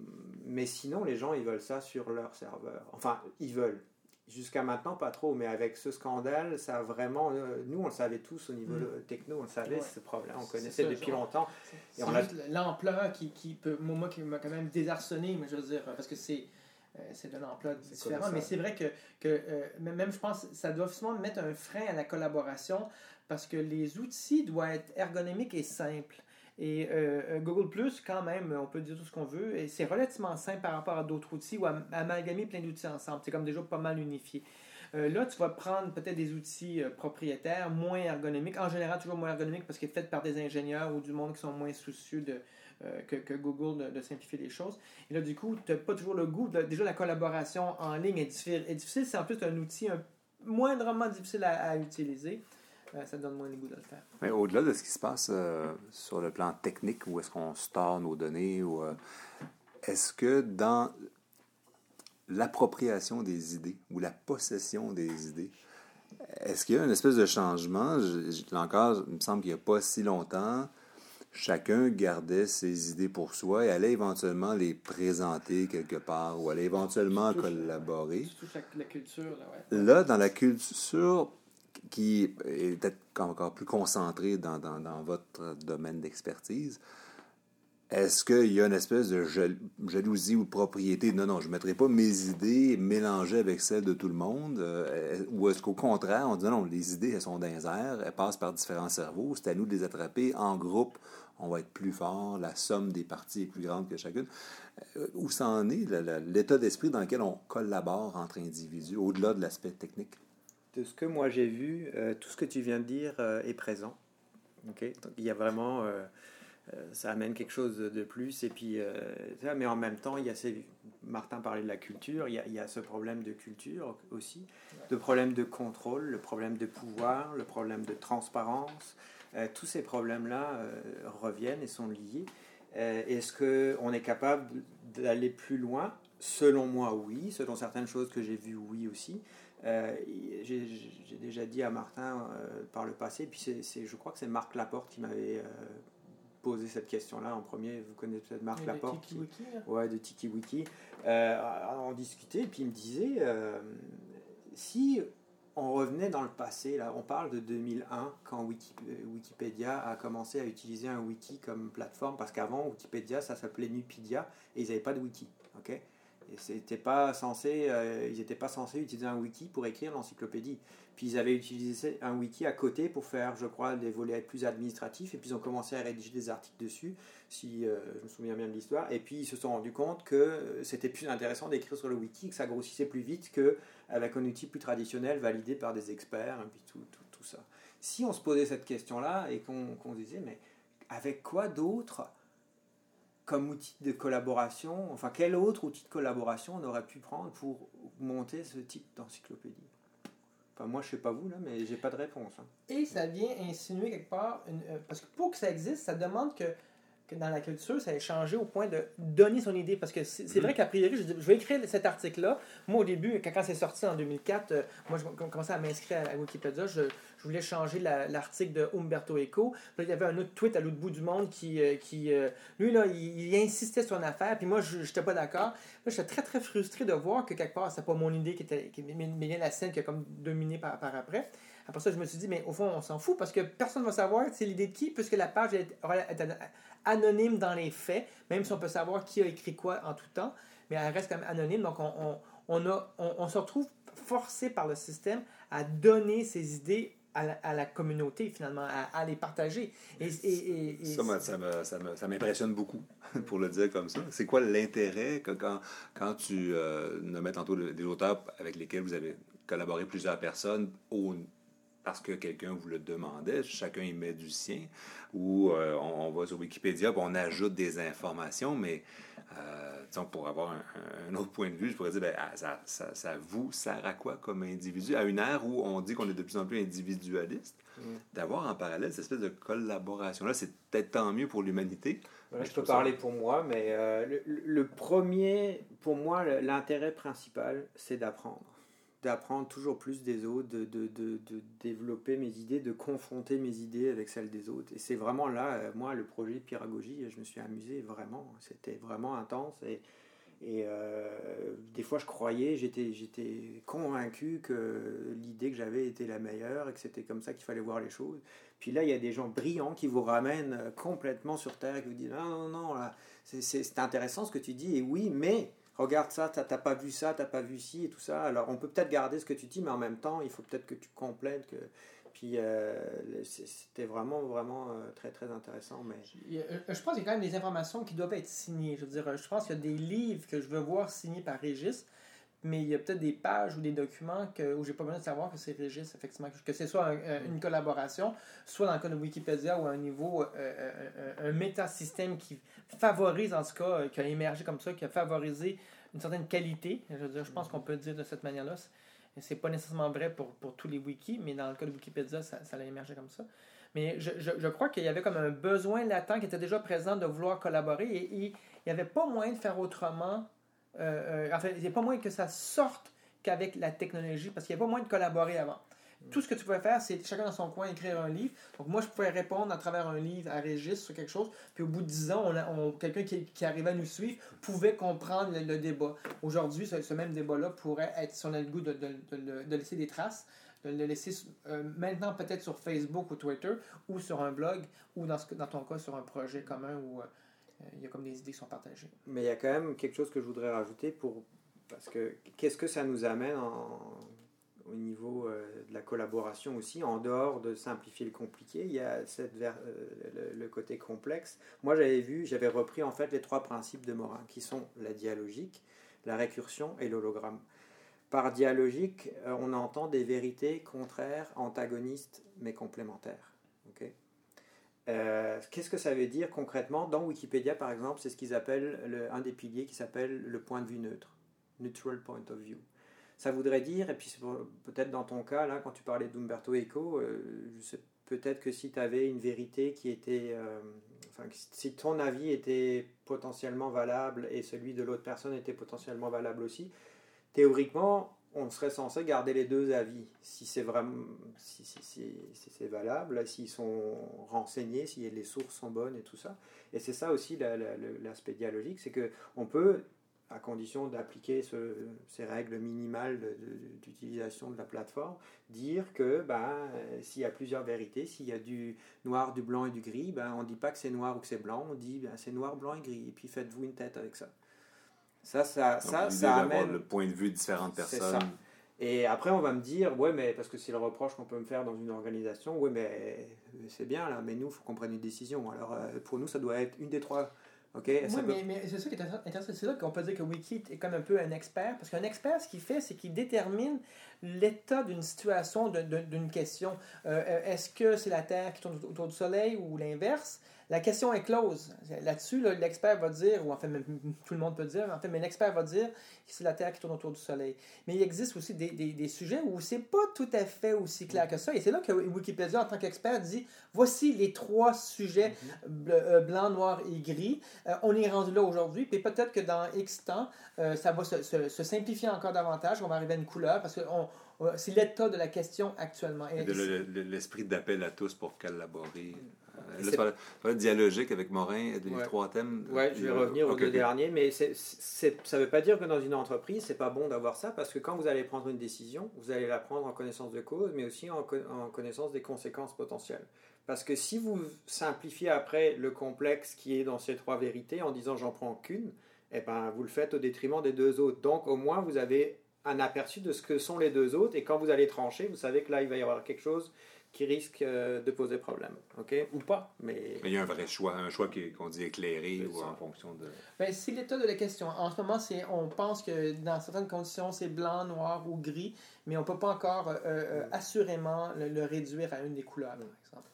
mais sinon, les gens ils veulent ça sur leur serveur. Enfin, ils veulent. Jusqu'à maintenant, pas trop, mais avec ce scandale, ça a vraiment. Euh, nous, on le savait tous au niveau mm. techno, on le savait, ce problème, on connaissait depuis longtemps. A... l'ampleur qui, qui, peut. Moi, qui m'a quand même désarçonné, mais je veux dire, parce que c'est. Euh, c'est d'un ampleur différent, mais c'est vrai que, que euh, même je pense ça doit souvent mettre un frein à la collaboration parce que les outils doivent être ergonomiques et simples. Et euh, euh, Google Plus, quand même, on peut dire tout ce qu'on veut, et c'est relativement simple par rapport à d'autres outils ou à amalgamer plein d'outils ensemble. C'est comme déjà pas mal unifié. Euh, là, tu vas prendre peut-être des outils propriétaires moins ergonomiques, en général toujours moins ergonomiques parce qu'ils sont faits par des ingénieurs ou du monde qui sont moins soucieux de, que, Google de, simplifier les choses. Et là, du coup, tu n'as pas toujours le goût. déjà, la collaboration en ligne. Est difficile c'est en plus un outil moindrement difficile à utiliser. Euh, ça donne moins le goût de le faire. Mais au-delà de ce qui se passe euh, sur le plan technique, où est-ce qu'on store nos données, ou euh, est-ce que dans l'appropriation des idées ou la possession des idées, est-ce qu'il y a une espèce de changement? là encore, il me semble qu'il n'y a pas si longtemps, chacun gardait ses idées pour soi et allait éventuellement les présenter quelque part ou allait éventuellement collaborer. la culture, là, ouais. là, dans la culture, qui est peut-être encore plus concentré dans, dans, votre domaine d'expertise, est-ce qu'il y a une espèce de jalousie ou de propriété? Non, non, je ne mettrai pas mes idées mélangées avec celles de tout le monde. Euh, ou est-ce qu'au contraire, on dit non, les idées, elles sont dans les elles passent par différents cerveaux, c'est à nous de les attraper en groupe. On va être plus fort, la somme des parties est plus grande que chacune. Euh, où ça en est, l'état d'esprit dans lequel on collabore entre individus, au-delà de l'aspect technique? De ce que moi j'ai vu, euh, tout ce que tu viens de dire euh, est présent. Donc, il y a vraiment, euh, ça amène quelque chose de plus. Et puis, mais en même temps, il y a ces, Martin parlait de la culture, il y, a, il y a ce problème de culture aussi, le problème de contrôle, le problème de pouvoir, le problème de transparence. tous ces problèmes-là reviennent et sont liés. Est-ce qu'on est capable d'aller plus loin? Selon moi, oui. Selon certaines choses que j'ai vues, oui aussi. Euh, j'ai déjà dit à Martin euh, par le passé, puis c'est, je crois que c'est Marc Laporte qui m'avait euh, posé cette question-là en premier. Vous connaissez peut-être Marc Laporte Tiki Wiki, Ouais, de Tiki Wiki. on discutait, et puis il me disait si on revenait dans le passé, là, on parle de 2001, quand Wikipédia a commencé à utiliser un wiki comme plateforme, parce qu'avant, Wikipédia, ça s'appelait Nupedia, et ils n'avaient pas de wiki. ok? C'était pas censé, euh, ils n'étaient pas censés utiliser un wiki pour écrire l'encyclopédie. Puis ils avaient utilisé un wiki à côté pour faire, je crois, des volets plus administratifs. Et puis ils ont commencé à rédiger des articles dessus, si euh, je me souviens bien de l'histoire. Et puis ils se sont rendus compte que c'était plus intéressant d'écrire sur le wiki, que ça grossissait plus vite qu'avec un outil plus traditionnel validé par des experts, et puis tout, tout, tout ça. Si on se posait cette question-là et qu'on disait, mais avec quoi d'autre comme outil de collaboration, enfin quel autre outil de collaboration on aurait pu prendre pour monter ce type d'encyclopédie? Enfin moi je sais pas vous là, mais j'ai pas de réponse. Hein. Et ça vient insinuer quelque part, euh, parce que pour que ça existe, ça demande que que dans la culture, ça a changé au point de donner son idée. Parce que c'est Mhm. vrai qu'a priori, je, vais écrire cet article-là. Moi, au début, quand, quand c'est sorti en 2004, euh, moi, je commençais à m'inscrire à, à Wikipédia. Je, je voulais changer la- l'article de Umberto Eco. Là, il y avait un autre tweet à l'autre bout du monde qui, euh, qui euh, lui, là, il, il insistait sur une affaire. Puis moi, je n'étais pas d'accord. Là, j'étais très, très frustré de voir que quelque part, c'est pas mon idée qui était qui, mais mais bien la scène qui a comme dominé par, par après. Après ça, je me suis dit, mais au fond, on s'en fout parce que personne ne va savoir c'est l'idée de qui, puisque la page est, anonyme dans les faits, même si on peut savoir qui a écrit quoi en tout temps, mais elle reste quand même anonyme. Donc, on, on, on a, on, on se retrouve forcé par le système à donner ses idées à la, à la communauté, finalement, à, à les partager. Et, et, et- et- Ça, moi, ça me- ça me- ça m'impressionne beaucoup, pour le dire comme ça. C'est quoi l'intérêt que quand, quand tu euh, nommais tantôt des auteurs avec lesquels vous avez collaboré plusieurs personnes au- parce que quelqu'un vous le demandait, chacun y met du sien, ou euh, on, on va sur Wikipédia puis on ajoute des informations, mais euh, disons, pour avoir un, un autre point de vue, je pourrais dire, ben, ah, ça, ça, ça vous sert à quoi comme individu? À une ère où on dit qu'on est de plus en plus individualiste, Mm. d'avoir en parallèle cette espèce de collaboration-là, c'est peut-être tant mieux pour l'humanité. Voilà, Je je peux ça- parler pour moi, mais euh, le, le premier, pour moi, l'intérêt principal, c'est d'apprendre. D'apprendre toujours plus des autres, de, de, de, développer mes idées, de confronter mes idées avec celles des autres. Et c'est vraiment là, euh, moi, le projet Pyragogie, je me suis amusé vraiment. C'était vraiment intense. Et, et euh, des fois, je croyais, j'étais, convaincu que l'idée que j'avais était la meilleure et que c'était comme ça qu'il fallait voir les choses. Puis là, il y a des gens brillants qui vous ramènent euh, complètement sur Terre qui vous disent non, non, non, là, c'est, c'est, c'est intéressant ce que tu dis, et oui, mais regarde ça, t'as, pas vu ça, t'as pas vu ci et tout ça. Alors, on peut peut-être garder ce que tu dis, mais en même temps, il faut peut-être que tu complètes. Que... Puis euh, c'était vraiment, vraiment euh, très, très intéressant. Mais euh, Je pense qu'il y a quand même des informations qui doivent être signées. Je veux dire, je pense qu'il y a des livres que je veux voir signés par Régis, mais il y a peut-être des pages ou des documents que, où j'ai pas besoin de savoir que c'est Régis, effectivement. Que ce soit un- un- une collaboration, soit dans le cas de Wikipédia ou à un niveau, euh, euh, un, un métasystème qui favorise, en tout cas, euh, qui a émergé comme ça, qui a favorisé une certaine qualité. Je veux dire, je pense qu'on peut dire de cette manière-là. C'est pas nécessairement vrai pour, pour tous les wikis, mais dans le cas de Wikipédia, ça, ça a émergé comme ça. Mais je, je, crois qu'il y avait comme un besoin latent qui était déjà présent de vouloir collaborer et il n'y avait pas moyen de faire autrement. Euh, euh, enfin, il n'y a pas moyen que ça sorte qu'avec la technologie parce qu'il n'y a pas moyen de collaborer avant. Tout ce que tu pouvais faire, c'est chacun dans son coin écrire un livre. Donc moi, je pouvais répondre à travers un livre à Régis sur quelque chose. Puis au bout de 10 ans, on a- on- quelqu'un qui, qui arrivait à nous suivre pouvait comprendre le, le débat. Aujourd'hui, ce, ce même débat-là pourrait être, si on a le goût de, de- de de laisser des traces, de le laisser euh, maintenant peut-être sur Facebook ou Twitter ou sur un blog ou dans, ce, dans ton cas sur un projet commun où euh, il y a comme des idées qui sont partagées. Mais il y a quand même quelque chose que je voudrais rajouter pour. Parce que qu'est-ce que ça nous amène au niveau euh, de la collaboration aussi, en dehors de simplifier le compliqué, il y a euh, le, le côté complexe. Moi, j'avais vu, j'avais repris en fait les trois principes de Morin, qui sont la dialogique, la récursion et l'hologramme. Par dialogique, euh, on entend des vérités contraires, antagonistes, mais complémentaires. Euh, Qu'est-ce que ça veut dire concrètement? Dans Wikipédia, par exemple, c'est ce qu'ils appellent le- un des piliers qui s'appelle le point de vue neutre, neutral point of view. Ça voudrait dire, et puis peut-être dans ton cas, là, quand tu parlais d'Umberto Eco, euh, peut-être que si tu avais une vérité qui était. euh, enfin, si ton avis était potentiellement valable et celui de l'autre personne était potentiellement valable aussi, théoriquement, on serait censé garder les deux avis. Si c'est vraiment. Si, si, si, valable, s'ils sont renseignés, si les sources sont bonnes et tout ça. Et c'est ça aussi l'aspect dialogique, c'est qu'on peut à condition d'appliquer ce- ces règles minimales d'utilisation de, la plateforme, dire que ben, s'il y a plusieurs vérités, s'il y a du noir, du blanc et du gris, ben, on ne dit pas que c'est noir ou que c'est blanc, on dit ben, c'est noir, blanc et gris, et puis faites-vous une tête avec ça. Ça, ça, Donc, ça, ça amène... le point de vue de différentes personnes. ça. Et après, on va me dire, ouais, mais parce que c'est le reproche qu'on peut me faire dans une organisation, ouais, mais c'est bien là, mais nous, il faut qu'on prenne une décision. Alors, euh, pour nous, ça doit être une des trois. Ok, ça Oui, peut- mais, mais c'est ça qui est intéressant. C'est là qu'on peut dire que Wiki est comme un peu un expert. Parce qu'un expert, ce qu'il fait, c'est qu'il détermine l'état d'une situation, d'une question. Euh, Est-ce que c'est la Terre qui tourne autour du Soleil ou l'inverse? La question est close. Là-dessus, là, l'expert va dire, ou en fait, même tout le monde peut dire, en fait, mais l'expert va dire que c'est la Terre qui tourne autour du Soleil. Mais il existe aussi des, des, des sujets où c'est pas tout à fait aussi clair que ça. Et c'est là que Wikipédia, en tant qu'expert, dit voici les trois sujets Mhm. euh, blanc, noir et gris. Euh, on est rendu là aujourd'hui. Puis peut-être que dans X temps, euh, ça va se, se- se simplifier encore davantage. On va arriver à une couleur parce que on- c'est l'état de la question actuellement. Et- de le- le- l'esprit d'appel à tous pour collaborer. Euh, parlais de dialogique avec Morin, des Ouais. trois thèmes. Ouais, je vais Euh, revenir aux ok, deux derniers, mais ça ne veut pas dire que dans une entreprise, c'est pas bon d'avoir ça, parce que quand vous allez prendre une décision, vous allez la prendre en connaissance de cause, mais aussi en connaissance des conséquences potentielles. Parce que si vous simplifiez après le complexe qui est dans ces trois vérités en disant j'en prends qu'une, eh ben, vous le faites au détriment des deux autres. Donc au moins vous avez un aperçu de ce que sont les deux autres, et quand vous allez trancher, vous savez que là il va y avoir quelque chose qui risque euh, de poser problème. ok? Ou pas, mais... Mais il y a un vrai choix, un choix qui- qu'on dit éclairé ou ça. en fonction de. Ben, c'est l'état de la question. En ce moment, c'est, on pense que dans certaines conditions, c'est blanc, noir ou gris, mais on ne peut pas encore euh, euh, assurément le, le réduire à une des couleurs, par exemple.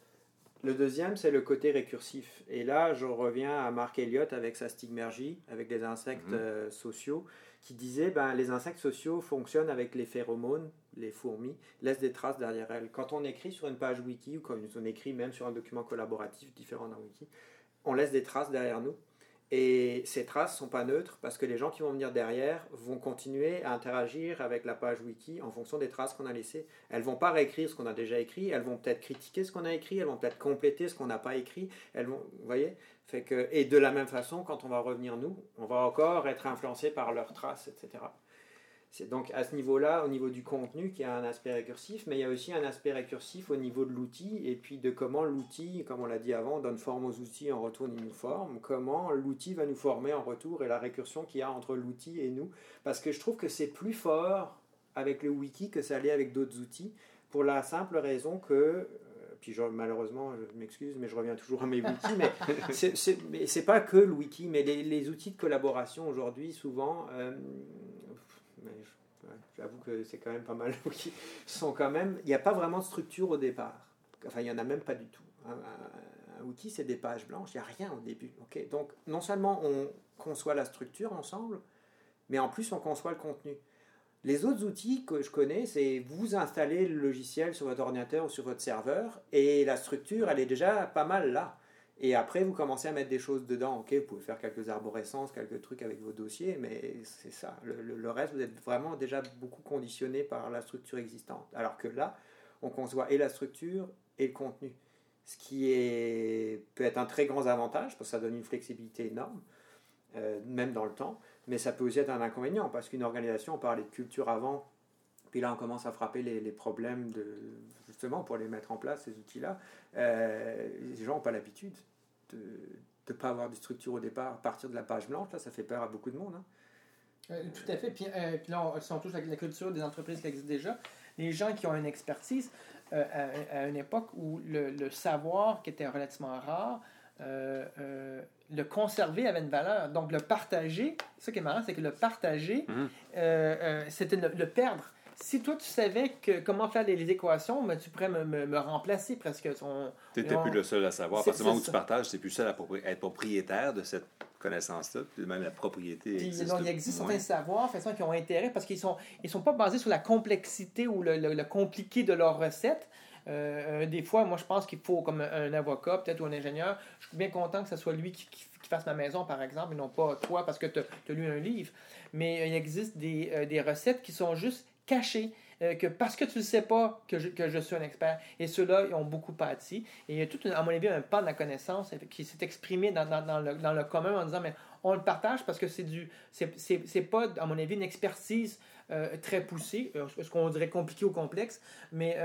Le deuxième, c'est le côté récursif. Et là, je reviens à Marc Elliott avec sa stigmergie, avec les insectes Mhm. euh, sociaux, qui disait ben, les insectes sociaux fonctionnent avec les phéromones, les fourmis, laissent des traces derrière elles. Quand on écrit sur une page wiki, ou quand on écrit même sur un document collaboratif différent d'un wiki, on laisse des traces derrière nous. Et ces traces sont pas neutres parce que les gens qui vont venir derrière vont continuer à interagir avec la page wiki en fonction des traces qu'on a laissées. Elles vont pas réécrire ce qu'on a déjà écrit, elles vont peut-être critiquer ce qu'on a écrit, elles vont peut-être compléter ce qu'on n'a pas écrit. Elles vont, voyez, fait que et de la même façon, quand on va revenir nous, on va encore être influencé par leurs traces, etc. C'est donc à ce niveau-là, au niveau du contenu, qu'il y a un aspect récursif, mais il y a aussi un aspect récursif au niveau de l'outil, et puis de comment l'outil, comme on l'a dit avant, donne forme aux outils, en retour nous forme, comment l'outil va nous former en retour, et la récursion qu'il y a entre l'outil et nous. Parce que je trouve que c'est plus fort avec le wiki que ça l'est avec d'autres outils, pour la simple raison que, euh, puis je- malheureusement, je m'excuse, mais je reviens toujours à mes wikis, mais c'est- c'est mais c'est pas que le wiki, mais les, les outils de collaboration aujourd'hui, souvent, euh, j'avoue que c'est quand même pas mal sont quand même, il n'y a pas vraiment de structure au départ. Enfin, il n'y en a même pas du tout. Un, un- un wiki, c'est des pages blanches, il n'y a rien au début. ok Donc, non seulement on conçoit la structure ensemble, mais en plus on conçoit le contenu. Les autres outils que je connais, c'est vous installez le logiciel sur votre ordinateur ou sur votre serveur et la structure, elle est déjà pas mal là. Et après, vous commencez à mettre des choses dedans. Ok, vous pouvez faire quelques arborescences, quelques trucs avec vos dossiers, mais c'est ça. Le, reste, vous êtes vraiment déjà beaucoup conditionné par la structure existante. Alors que là, on conçoit et la structure et le contenu. Ce qui peut être un très grand avantage, parce que ça donne une flexibilité énorme, euh, même dans le temps. Mais ça peut aussi être un inconvénient, parce qu'une organisation, on parlait de culture avant, puis là, on commence à frapper les, les problèmes de, justement pour les mettre en place, ces outils-là. Euh, les gens n'ont pas l'habitude de ne pas avoir de structure au départ, partir de la page blanche, là, ça fait peur à beaucoup de monde. hein. Euh, tout à fait. Puis, euh, puis là, on, si on touche la, la culture des entreprises qui existent déjà, les gens qui ont une expertise, euh, à, à une époque où le, le savoir, qui était relativement rare, euh, euh, le conserver avait une valeur. Donc, le partager, ça qui est marrant, c'est que le partager, euh, c'était le, le perdre. Si toi, tu savais que, comment faire les, les équations, tu pourrais me, me- me remplacer presque. Tu n'étais plus le seul à savoir. À partir du moment où tu partages, tu n'es plus seul à propri- être propriétaire de cette connaissance-là. Puis même la propriété Puis, existe. donc, il existe certains savoirs, façons, qui ont intérêt parce qu'ils sont, ils sont pas basés sur la complexité ou le, le- le compliqué de leur recette. Euh, euh, des fois, moi, je pense qu'il faut, comme un avocat, peut-être, ou un ingénieur, je suis bien content que ce soit lui qui, qui- qui fasse ma maison, par exemple, et non pas toi parce que tu as lu un livre. Mais euh, il existe des, euh, des recettes qui sont juste cachées. euh, que parce que tu ne sais pas que je, que je suis un expert. Et ceux-là, ils ont beaucoup pâti. Et il y a tout, à mon avis, un pan de la connaissance qui s'est exprimé dans, dans, le, dans le commun en disant, mais on le partage parce que c'est du c'est- pas, à mon avis, une expertise euh, très poussée, euh, ce qu'on dirait compliqué ou complexe, mais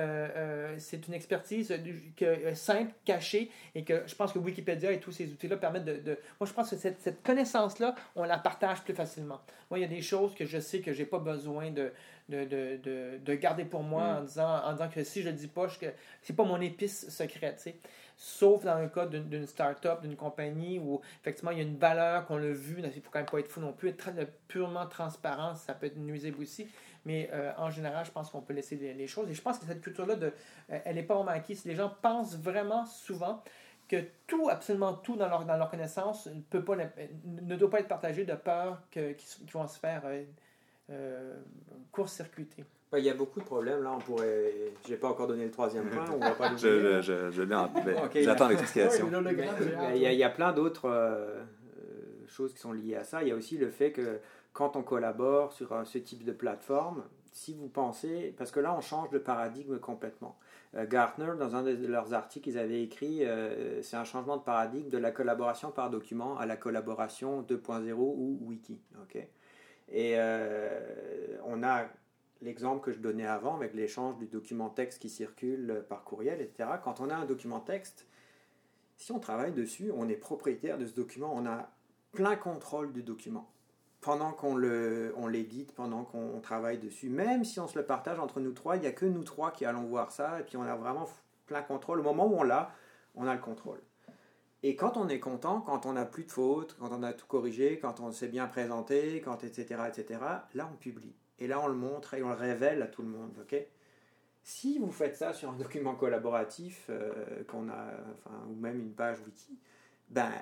c'est une expertise que, simple, cachée, et que je pense que Wikipédia et tous ces outils-là permettent de, de- Moi, je pense que cette, cette connaissance-là, on la partage plus facilement. Moi, il y a des choses que je sais que j'ai pas besoin de, de, de, de, de garder pour moi Mm. en, disant, en disant que si je le dis pas, je, que c'est pas mon épice secrète, tu sais. Sauf dans le cas d'une d'une start-up, d'une compagnie où effectivement il y a une valeur qu'on l'a vu, il ne faut quand même pas être fou non plus, être purement transparent, ça peut être nuisible aussi. Mais euh, en général, je pense qu'on peut laisser les, les choses. Et je pense que cette culture-là, de, euh, elle n'est pas vraiment acquise. Les gens pensent vraiment souvent que tout, absolument tout dans leur, dans leur connaissance ne, peut pas, ne doit pas être partagé de peur qu'ils vont se faire euh, euh, court-circuiter. Il y a beaucoup de problèmes. Là, on pourrait. Je n'ai pas encore donné le troisième point. On va pas je, je, je, ben, J'attends l'explication. il, y a, plein d'autres euh, choses qui sont liées à ça. Il y a aussi le fait que quand on collabore sur ce type de plateforme, si vous pensez, parce que là, on change de paradigme complètement. Euh, Gartner, dans un de leurs articles, ils avaient écrit euh, c'est un changement de paradigme de la collaboration par document à la collaboration 2.0 ou wiki. Et euh, on a l'exemple que je donnais avant avec l'échange du document texte qui circule par courriel, etc. Quand on a un document texte, si on travaille dessus, on est propriétaire de ce document, on a plein contrôle du document pendant qu'on le, on l'édite, pendant qu'on travaille dessus, même si on se le partage entre nous trois, il n'y a que nous trois qui allons voir ça, et puis on a vraiment plein contrôle. Au moment où on l'a, on a le contrôle. Et quand on est content, quand on n'a plus de fautes, quand on a tout corrigé, quand on s'est bien présenté, quand etc., etc., là on publie. Et là on le montre et on le révèle à tout le monde. ok? Si vous faites ça sur un document collaboratif euh, qu'on a, enfin, ou même une page wiki, ben,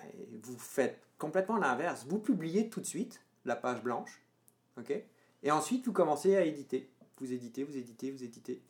vous faites complètement l'inverse. Vous publiez tout de suite, la page blanche. ok? Et ensuite, vous commencez à éditer. Vous éditez, vous éditez, vous éditez.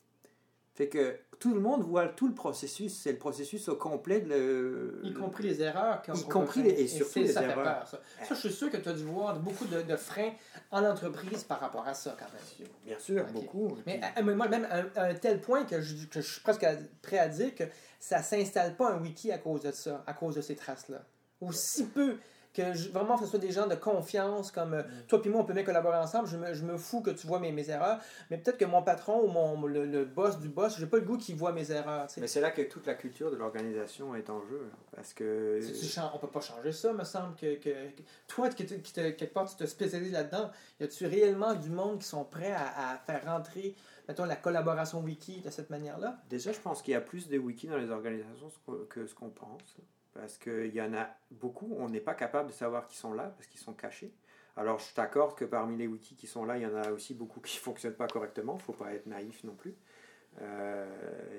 Fait que tout le monde voit tout le processus, c'est le processus au complet. De Y compris les erreurs. Y compris les, et surtout les ça erreurs. Fait peur, ça. ça. je suis sûr que tu as dû voir beaucoup de, freins en entreprise par rapport à ça, quand même. Bien sûr, beaucoup. Mais moi, même à, un tel point que je, que je suis presque prêt à dire que ça ne s'installe pas un wiki à cause de ça, à cause de ces traces-là. Aussi peu que vraiment ce soit des gens de confiance, comme euh, mm. toi puis moi, on peut bien collaborer ensemble. Je me, je me fous que tu vois mes, mes erreurs, mais peut-être que mon patron ou mon, le, boss du boss, j'ai pas le goût qu'il voit mes erreurs. Mais c'est là que toute la culture de l'organisation est en jeu. Parce que. on peut pas changer ça, me semble. Que, que, toi, qui, qui te, quelque part, tu te spécialises là-dedans, y a-tu réellement du monde qui sont prêts à, à faire rentrer mettons, la collaboration wiki de cette manière-là? Déjà, je pense qu'il y a plus de wiki dans les organisations que ce qu'on pense parce qu'il y en a beaucoup, on n'est pas capable de savoir qui sont là parce qu'ils sont cachés. Alors je t'accorde que parmi les wikis qui sont là, il y en a aussi beaucoup qui ne fonctionnent pas correctement, il ne faut pas être naïf non plus. Euh,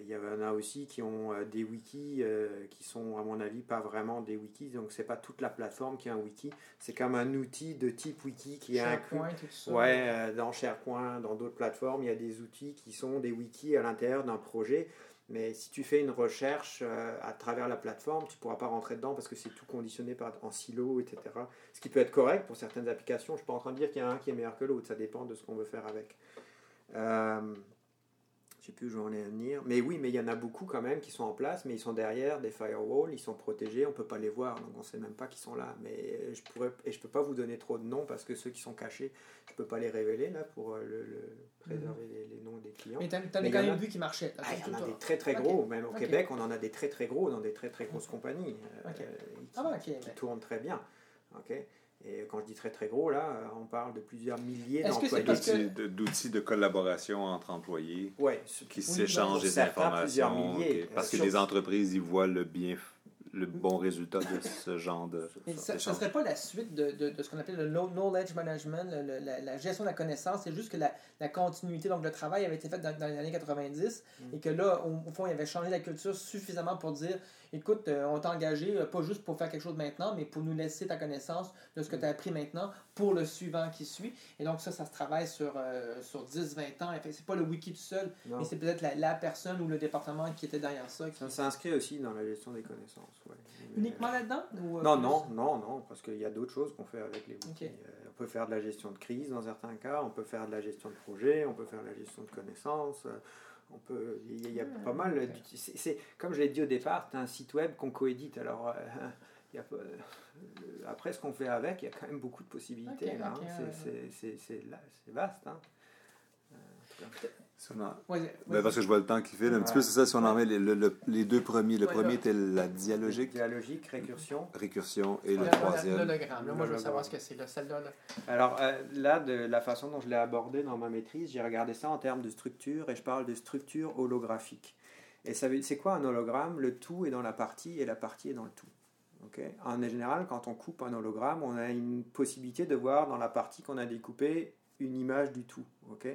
il y en a aussi qui ont euh, des wikis euh, qui sont, à mon avis, pas vraiment des wikis. Donc, c'est pas toute la plateforme qui est un wiki. C'est comme un outil de type wiki qui est inclus. Ouais, dans SharePoint, dans d'autres plateformes, il y a des outils qui sont des wikis à l'intérieur d'un projet. Mais si tu fais une recherche euh, à travers la plateforme, tu ne pourras pas rentrer dedans parce que c'est tout conditionné par, en silo, etc. Ce qui peut être correct pour certaines applications. Je ne suis pas en train de dire qu'il y en a un qui est meilleur que l'autre. Ça dépend de ce qu'on veut faire avec. Euh, sais plus où je vais en venir. Mais oui, mais il y en a beaucoup quand même qui sont en place, mais ils sont derrière des firewalls, ils sont protégés, on ne peut pas les voir, donc on ne sait même pas qu'ils sont là. Mais je pourrais, et je ne peux pas vous donner trop de noms parce que ceux qui sont cachés, je ne peux pas les révéler là pour euh, le, préserver mhm. les, noms des clients. Mais tu as, quand même vu qui marchaient. Ah, il y en a des très très gros, même au Québec, on en a des très très gros dans des très très grosses compagnies euh, ah, qui, qui tournent très bien. ok et quand je dis très très gros, là, on parle de plusieurs milliers d'employés. D'outils de collaboration entre employés ouais, qui s'échangent des informations. Milliers, parce que les entreprises y voient le bien le bon résultat de ce genre de. ça ne serait pas la suite de, de, de ce qu'on appelle le knowledge management, la, la, gestion de la connaissance. C'est juste que la, la, continuité, donc le travail avait été fait dans, dans les années 90 mm. et que là, au, fond, il avait changé la culture suffisamment pour dire écoute, euh, on t'a engagé, euh, pas juste pour faire quelque chose maintenant, mais pour nous laisser ta connaissance de ce que tu as appris maintenant pour le suivant qui suit. Et donc, ça, ça se travaille sur, euh, sur 10-20 ans. C'est pas le wiki tout seul, mais c'est peut-être la, la, personne ou le département qui était derrière ça. Ça s'inscrit aussi dans la gestion des connaissances. Ouais. Uniquement là-dedans Non, non, non, non, parce qu'il y a d'autres choses qu'on fait avec les wikis. on peut faire de la gestion de crise dans certains cas, on peut faire de la gestion de projet, on peut faire de la gestion de connaissances on peut, il y, a pas mal. C'est comme je l'ai dit au départ, c'est un site web qu'on coédite. Alors, euh, après ce qu'on fait avec, il y a quand même beaucoup de possibilités. Hein. c'est vaste. Hein. Euh, ben, parce que je vois le temps qui file un petit peu, c'est ça, si on en met les, les deux premiers. Le premier était la dialogique. Dialogique, récursion. Récursion et le, troisième. L'hologramme. Moi, je veux savoir ce que c'est, celle-là. Alors, euh, là, de la façon dont je l'ai abordé dans ma maîtrise, j'ai regardé ça en termes de structure et je parle de structure holographique. Et c'est quoi un hologramme? Le tout est dans la partie et la partie est dans le tout. Okay en général, quand on coupe un hologramme, on a une possibilité de voir dans la partie qu'on a découpée une image du tout. ok?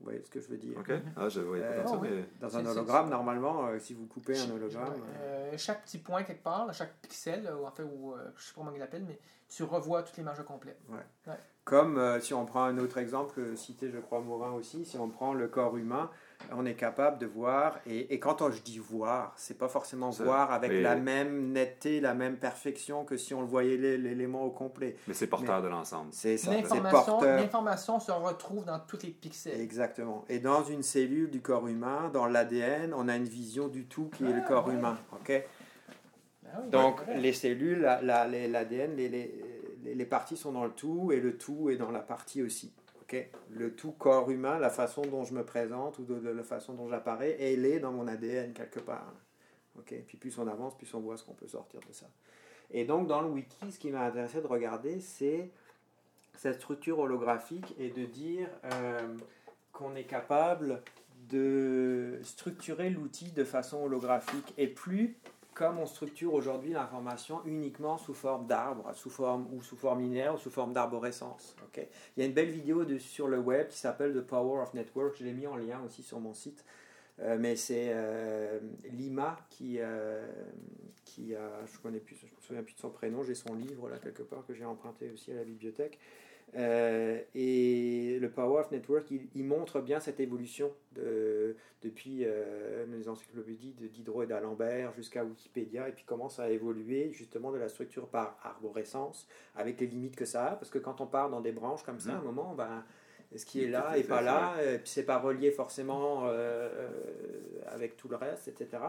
Vous voyez ce que je veux dire OK. Ah, je voyais pas Euh, comme ça, oui. mais... Dans un hologramme, normalement, euh, si vous coupez un hologramme, euh, Euh, chaque petit point quelque part, chaque pixel, ou en fait, ou, euh, je sais pas comment il l'appelle, mais tu revois toute l'image au complet. Comme euh, si on prend un autre exemple, cité je crois Morin aussi, si on prend le corps humain, on est capable de voir, et, et quand on- je dis voir, c'est pas forcément Ça, voir avec mais- la même netteté, la même perfection que si on le voyait l'é- l'élément au complet. mais c'est porteur de l'ensemble. C'est ça, L'information se retrouve dans tous les pixels. Exactement. Et dans une cellule du corps humain, dans l'ADN, on a une vision du tout qui est le Ah, corps ouais. humain. ok? Ah oui, Donc les cellules, la- la- les- l'ADN, les, les, les- les parties sont dans le tout et le tout est dans la partie aussi. Ok le tout corps humain, la façon dont je me présente ou de, la façon dont j'apparais, elle est dans mon ADN quelque part. ok Puis plus on avance, plus on voit ce qu'on peut sortir de ça. Et donc dans le wiki, ce qui m'a intéressé de regarder, c'est cette structure holographique et de dire euh, qu'on est capable de structurer l'outil de façon holographique et plus comme on structure aujourd'hui l'information uniquement sous forme d'arbre, sous forme ou sous forme linéaire ou sous forme d'arborescence. ok? Il y a une belle vidéo sur le web qui s'appelle The Power of Network. Je l'ai mis en lien aussi sur mon site. Euh, mais c'est euh, Lima qui, euh, qui a, je je me souviens plus de son prénom, j'ai son livre là quelque part que j'ai emprunté aussi à la bibliothèque. Euh, et le Power of Network, il, il montre bien cette évolution de, depuis euh, les encyclopédies de Diderot et d'Alembert jusqu'à Wikipédia, et puis comment ça a évolué justement de la structure par arborescence, avec les limites que ça a, parce que quand on part dans des branches comme ça, à un moment, ben, ce qui est là et pas là, et puis c'est pas relié forcément euh, avec tout le reste, etc.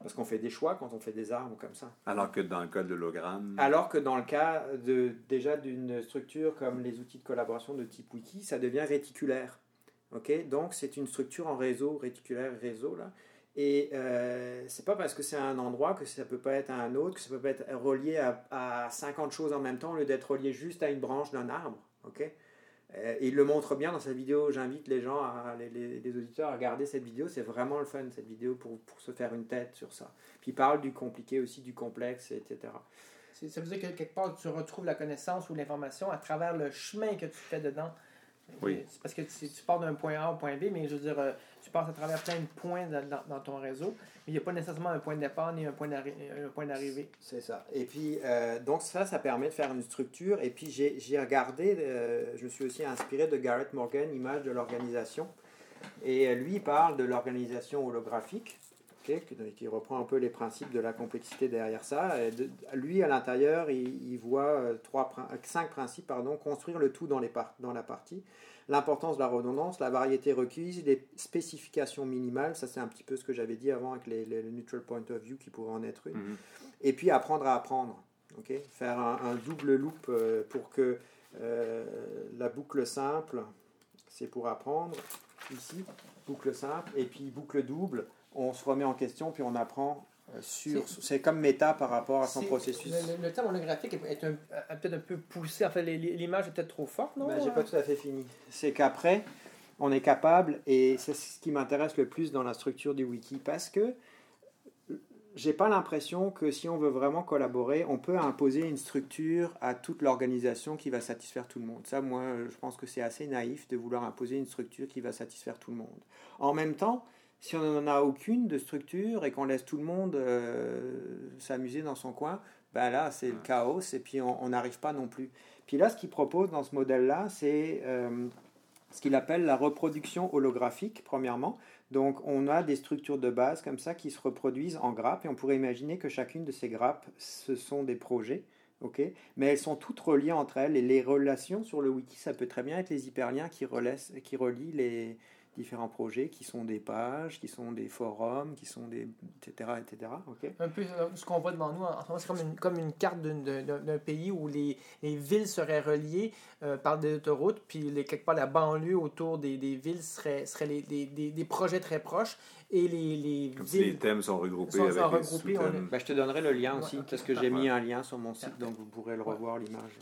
Parce qu'on fait des choix quand on fait des arbres comme ça. Alors que dans le cas de l'hologramme... Alors que dans le cas de, déjà d'une structure comme les outils de collaboration de type wiki, ça devient réticulaire. ok? Donc c'est une structure en réseau, réticulaire réseau là. Et euh, c'est pas parce que c'est un endroit que ça peut pas être à un autre, que ça peut pas être relié à, à 50 choses en même temps au lieu d'être relié juste à une branche d'un arbre. ok? Euh, il le montre bien dans sa vidéo. J'invite les gens, à, les, les- les auditeurs à regarder cette vidéo. C'est vraiment le fun cette vidéo pour, pour se faire une tête sur ça. Puis il parle du compliqué aussi, du complexe, etc. Ça veut dire que quelque part, tu retrouves la connaissance ou l'information à travers le chemin que tu fais dedans. Oui. C'est parce que tu, tu pars d'un point A au point B, mais je veux dire, euh, tu passes à travers plein de points dans, ton réseau, mais il n'y a pas nécessairement un point de départ ni un point d'arrivée. C'est ça. Et puis, euh, donc ça, ça permet de faire une structure. Et puis, j'ai j'ai regardé, euh, je me suis aussi inspiré de Garrett Morgan, Image de l'organisation. Et euh, lui, il parle de l'organisation holographique, qui, reprend un peu les principes de la complexité derrière ça. Et de- lui, à l'intérieur, il, il voit euh, trois, euh, cinq principes, pardon, construire le tout dans, les par- dans la partie. L'importance de la redondance, la variété requise, les spécifications minimales, ça c'est un petit peu ce que j'avais dit avant avec les, les- le neutral point of view qui pourrait en être une Mhm. et puis apprendre à apprendre. ok? Faire un, un double loop euh, pour que euh, la boucle simple, c'est pour apprendre, ici, boucle simple, et puis boucle double, on se remet en question, puis on apprend euh, sur... C'est- comme méta par rapport à son processus. Le, le- terme holographique est, a peut-être un peu poussé. En fait, l'image est peut-être trop forte, non? Ben, j'ai pas tout à fait fini. C'est qu'après, on est capable, et c'est ce qui m'intéresse le plus dans la structure du wiki, parce que j'ai pas l'impression que si on veut vraiment collaborer, on peut imposer une structure à toute l'organisation qui va satisfaire tout le monde. Ça, moi, je pense que c'est assez naïf de vouloir imposer une structure qui va satisfaire tout le monde. En même temps, si on n'en a aucune de structure et qu'on laisse tout le monde euh, s'amuser dans son coin, ben là, c'est le chaos et puis on n'arrive pas non plus. Puis là, ce qu'il propose dans ce modèle-là, c'est euh, ce qu'il appelle la reproduction holographique, premièrement. Donc, on a des structures de base comme ça qui se reproduisent en grappes et on pourrait imaginer que chacune de ces grappes, ce sont des projets. ok? Mais elles sont toutes reliées entre elles et les relations sur le wiki, ça peut très bien être les hyperliens qui, relaissent- qui relient les différents projets, qui sont des pages, qui sont des forums, qui sont des... etc. etc. ok? Un peu euh, ce qu'on voit devant nous en ce moment, c'est comme une, comme une carte d'un d'un pays où les, les villes seraient reliées euh, par des autoroutes, puis les, quelque part la banlieue autour des, des villes serait, serait les, des, des, des projets très proches, et les, les Comme si les thèmes sont regroupés sont- avec sont les regroupés, on sous-thèmes. Ben, je te donnerai le lien Ouais, aussi, parce que j'ai mis un lien sur mon site, donc vous pourrez le revoir, l'image.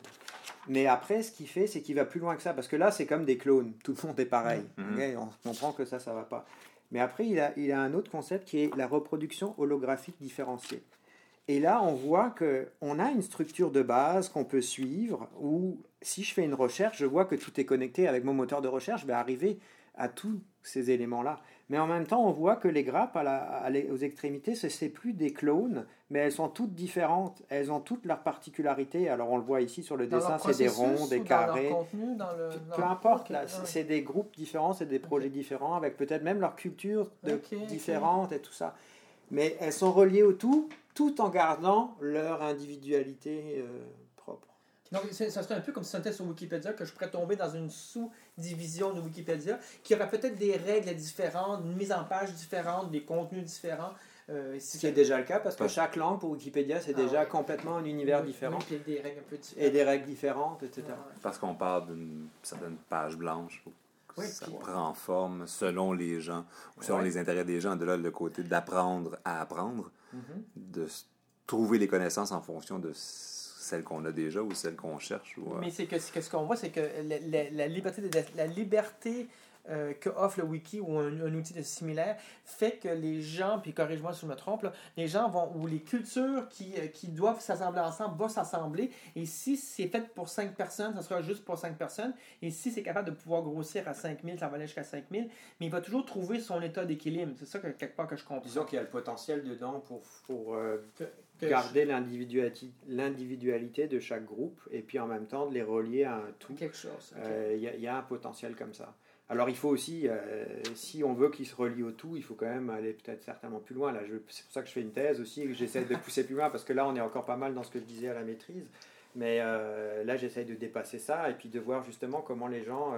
Mais après, ce qu'il fait, c'est qu'il va plus loin que ça, parce que là, c'est comme des clones. Tout le monde est pareil. Mhm. Ok, on comprend que ça, ça va pas. Mais après, il a, il a un autre concept qui est la reproduction holographique différenciée. Et là, on voit que on a une structure de base qu'on peut suivre, où si je fais une recherche, je vois que tout est connecté avec mon moteur de recherche, je vais arriver à tous ces éléments-là. Mais en même temps, on voit que les grappes à la- à les- aux extrémités, ce n'est plus des clones, mais elles sont toutes différentes. Elles ont toutes leurs particularités. Alors on le voit ici sur le Dans dessin, c'est des ronds, des carrés. leur contenu, dans le, Peu importe, c'est- des groupes différents, c'est des projets différents, avec peut-être même leur culture de- différente et tout ça. Mais elles sont reliées au tout, tout en gardant leur individualité euh. Donc, c'est- ça serait un peu comme si c'était sur Wikipédia, que je pourrais tomber dans une sous-division de Wikipédia, qui aurait peut-être des règles différentes, une mise en page différente, des contenus différents. Euh, Ce qui est déjà le cas, parce que Ouais. chaque langue pour Wikipédia, c'est Ah déjà ouais. complètement un univers Oui, différent. oui, des règles un peu Et différentes. des règles différentes, etc. Ouais. Parce qu'on parle d'une certaine page blanche. Oui, ça puis- prend forme selon les gens, ou selon Ouais. les intérêts des gens. De là, le côté d'apprendre à apprendre, Mhm. de trouver les connaissances en fonction de celles qu'on a déjà ou celles qu'on cherche. Ou, euh, Mais c'est que, c'est que ce qu'on voit, c'est que la, la- la liberté, de- la liberté euh, que offre le wiki ou un, un outil de similaire fait que les gens, puis corrige-moi si je me trompe, là, les gens vont, ou les cultures qui, euh, qui doivent s'assembler ensemble vont s'assembler. Et si c'est fait pour 5 personnes, ça sera juste pour 5 personnes. Et si c'est capable de pouvoir grossir à 5000, ça va aller jusqu'à 5000. Mais il va toujours trouver son état d'équilibre. C'est ça que quelque part que je comprends. Disons qu'il y a le potentiel dedans pour, pour euh, garder l'individualité de chaque groupe et puis en même temps de les relier à un tout. quelque chose. ok. Euh, Il y, a- il y a un potentiel comme ça. Alors il faut aussi, euh, si on veut qu'ils se relient au tout, il faut quand même aller peut-être certainement plus loin. Là, c'est pour ça que je fais une thèse aussi, que j'essaie de pousser plus loin, parce que là on est encore pas mal dans ce que je disais à la maîtrise. Mais euh, là j'essaie de dépasser ça et puis de voir justement comment les gens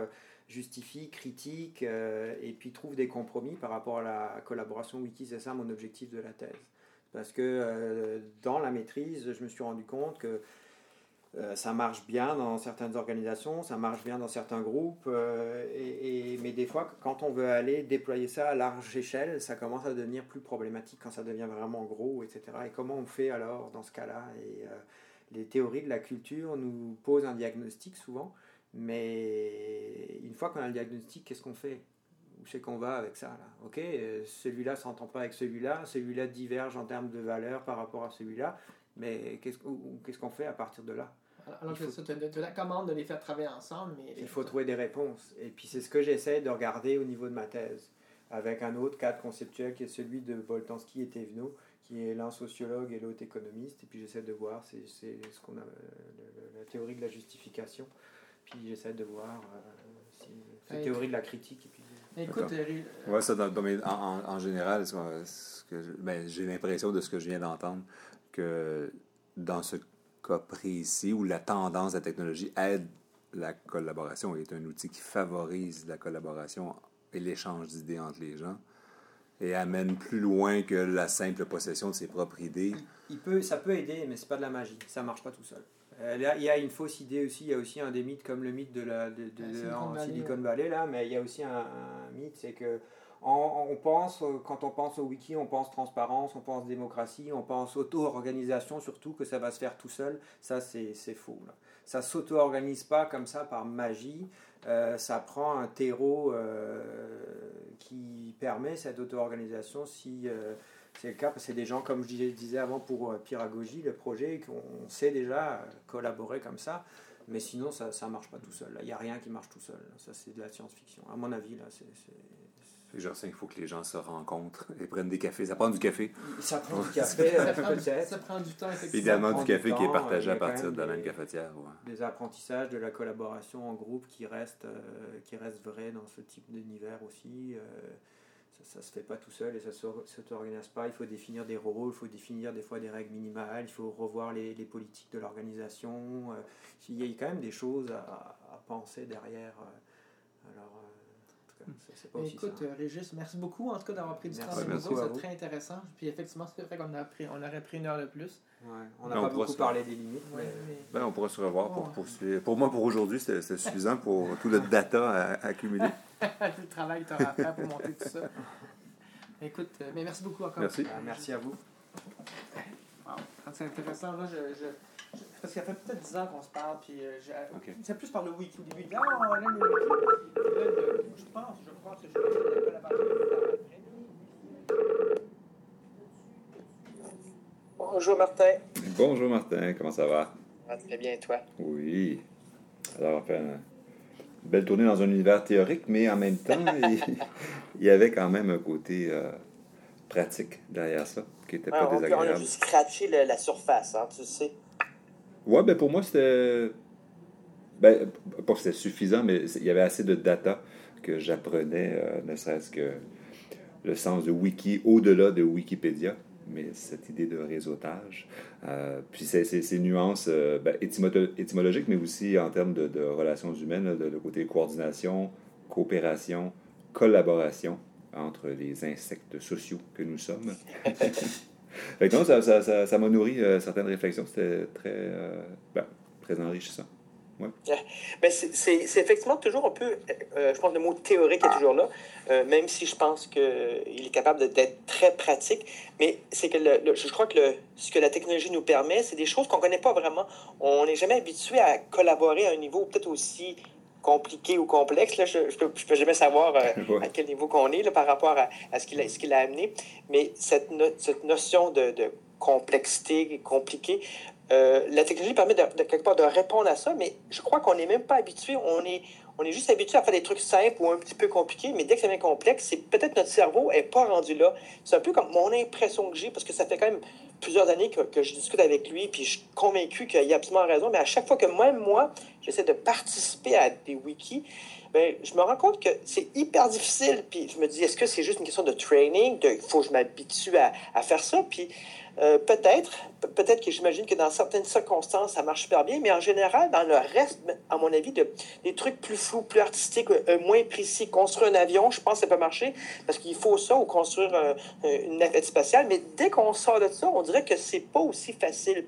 justifient, critiquent euh, et puis trouvent des compromis par rapport à la collaboration wiki. C'est ça mon objectif de la thèse. Parce que euh, dans la maîtrise, je me suis rendu compte que euh, ça marche bien dans certaines organisations, ça marche bien dans certains groupes, euh, mais des fois, quand on veut aller déployer ça à large échelle, ça commence à devenir plus problématique quand ça devient vraiment gros, etc. Et comment on fait alors dans ce cas-là? Et les théories de la culture nous posent un diagnostic souvent, mais une fois qu'on a le diagnostic, qu'est-ce qu'on fait? Où c'est qu'on va avec ça là Ok, euh, celui-là s'entend pas avec celui-là, celui-là diverge en termes de valeur par rapport à celui-là, mais qu'est-ce qu'on fait à partir de là? Alors que faut- la commande de les faire travailler ensemble, mais Il faut trouver des réponses. Et puis c'est ce que j'essaie de regarder au niveau de ma thèse, avec un autre cadre conceptuel qui est celui de Boltanski et Thévenot, qui est l'un sociologue et l'autre économiste. Et puis j'essaie de voir, c'est ce qu'on a, euh, le- la théorie de la justification. Puis j'essaie de voir euh, si c'est Ouais. théorie de la critique. Et puis, Écoute, euh, Ouais, ça, dans- en, général, ben, j'ai l'impression de ce que je viens d'entendre que dans ce cas précis où la tendance de la technologie aide la collaboration est un outil qui favorise la collaboration et l'échange d'idées entre les gens et amène plus loin que la simple possession de ses propres idées. il peut, ça peut aider, mais c'est pas de la magie. Ça marche pas tout seul. Euh, là, il y a une fausse idée aussi. Il y a aussi un des mythes comme le mythe de la de, de- Silicon en Valley, Silicon Valley là, mais il y a aussi un, un mythe, c'est que on, on pense euh, quand on pense au wiki, on pense transparence, on pense démocratie, on pense auto-organisation surtout que ça va se faire tout seul. Ça c'est c'est faux. Là. Ça s'auto-organise pas comme ça par magie. Euh, ça prend un terreau euh, qui permet cette auto-organisation si euh, c'est le cas, parce que c'est des gens, comme je disais- avant pour euh, Pyragogie, le projet, qu'on sait déjà collaborer comme ça, mais sinon ça ne marche pas tout seul. Il n'y a rien qui marche tout seul. Ça, c'est de la science-fiction. À mon avis, là, c'est. c'est- Genre, il faut que les gens se rencontrent et prennent des cafés. Ça prend du café. Ça prend du café, euh, ça, prend, ça prend du temps, effectivement. Évidemment, du du café qui est partagé euh, à partir de la même cafetière. ouais. Des apprentissages de la collaboration en groupe qui restent, euh, qui restent vrais dans ce type d'univers aussi. euh, ça ne se fait pas tout seul et ça ne s'organise pas. Il faut définir des rôles, il faut définir des fois des règles minimales, il faut revoir les, les politiques de l'organisation. euh, il y a quand même des choses à, à penser derrière. euh, alors, euh, en tout cas, c'est- c'est pas aussi écoute, euh, Régis, merci beaucoup en tout cas d'avoir pris du temps avec nous à C'est très intéressant. Puis effectivement, c'est vrai qu'on a pris, on aurait pris une heure de plus. Ouais, on n'a pas beaucoup se- parlé des limites. Ouais, mais- mais- Ben, on pourra se revoir pour poursuivre. Pour moi, pour aujourd'hui, c'était c'était suffisant pour tout le data à, accumuler. tout le travail que tu auras à faire pour monter tout ça. Écoute, euh, mais merci beaucoup encore. Merci. Ah, merci à vous. Wow. Ah, C'est intéressant. Là, je, je- je- parce que ça fait peut-être 10 ans qu'on se parle, puis euh, j'ai- Ok. c'est plus par le wiki au début. Ah, on le wiki. Là, je pense, je crois que je vais après. Bonjour Martin. Bonjour Martin, comment ça va? très bien, toi? Oui. Alors, on fait un belle tournée dans un univers théorique, mais en même temps, il, y avait quand même un côté euh, pratique derrière ça, qui n'était pas désagréable. on a juste scratché le- la surface, hein, tu sais. Ouais, ben pour moi, c'était. Ben, pas que c'était suffisant, mais il y avait assez de data que j'apprenais, euh, ne serait-ce que le sens de wiki au-delà de Wikipédia, mais cette idée de réseautage. Euh, puis ces, ces- ces nuances euh, ben, étymologiques, mais aussi en termes de, de relations humaines, là, de, de côté coordination, coopération, collaboration entre les insectes sociaux que nous sommes. fait que non, ça, ça, ça, ça m'a nourri euh, certaines réflexions. C'était très, euh, ben, très enrichissant. Mais c'est- c'est c'est effectivement toujours un peu, euh, je pense, le mot théorique est toujours là, euh, même si je pense qu'il est capable d'être très pratique. Mais c'est que le- le- je crois que le- ce que la technologie nous permet, c'est des choses qu'on ne connaît pas vraiment. On n'est jamais habitué à collaborer à un niveau peut-être aussi compliqué ou complexe. Là, je ne peux, jamais savoir euh, Ouais. à quel niveau qu'on est là, par rapport à, à ce qu'il a, qu'il a amené. Mais cette, no- cette notion de, de complexité compliquée, euh, la technologie permet de, quelque part de répondre à ça, mais je crois qu'on n'est même pas habitué. On est, on est juste habitué à faire des trucs simples ou un petit peu compliqués, mais dès que ça devient complexe, c'est peut-être notre cerveau n'est pas rendu là. C'est un peu comme mon impression que j'ai, parce que ça fait quand même plusieurs années que je discute avec lui, puis je suis convaincu qu'il a absolument raison, mais à chaque fois que même moi, j'essaie de participer à des wikis, ben, je me rends compte que c'est hyper difficile. Puis je me dis, est-ce que c'est juste une question de training? Il faut que je m'habitue à, à faire ça? Puis euh, peut-être, pe- peut-être que j'imagine que dans certaines circonstances, ça marche super bien, mais en général, dans le reste, à mon avis, de, des trucs plus flous, plus artistiques, euh, moins précis, construire un avion, je pense que ça peut marcher parce qu'il faut ça ou construire euh, une navette spatiale. Mais dès qu'on sort de ça, on dirait que c'est pas aussi facile.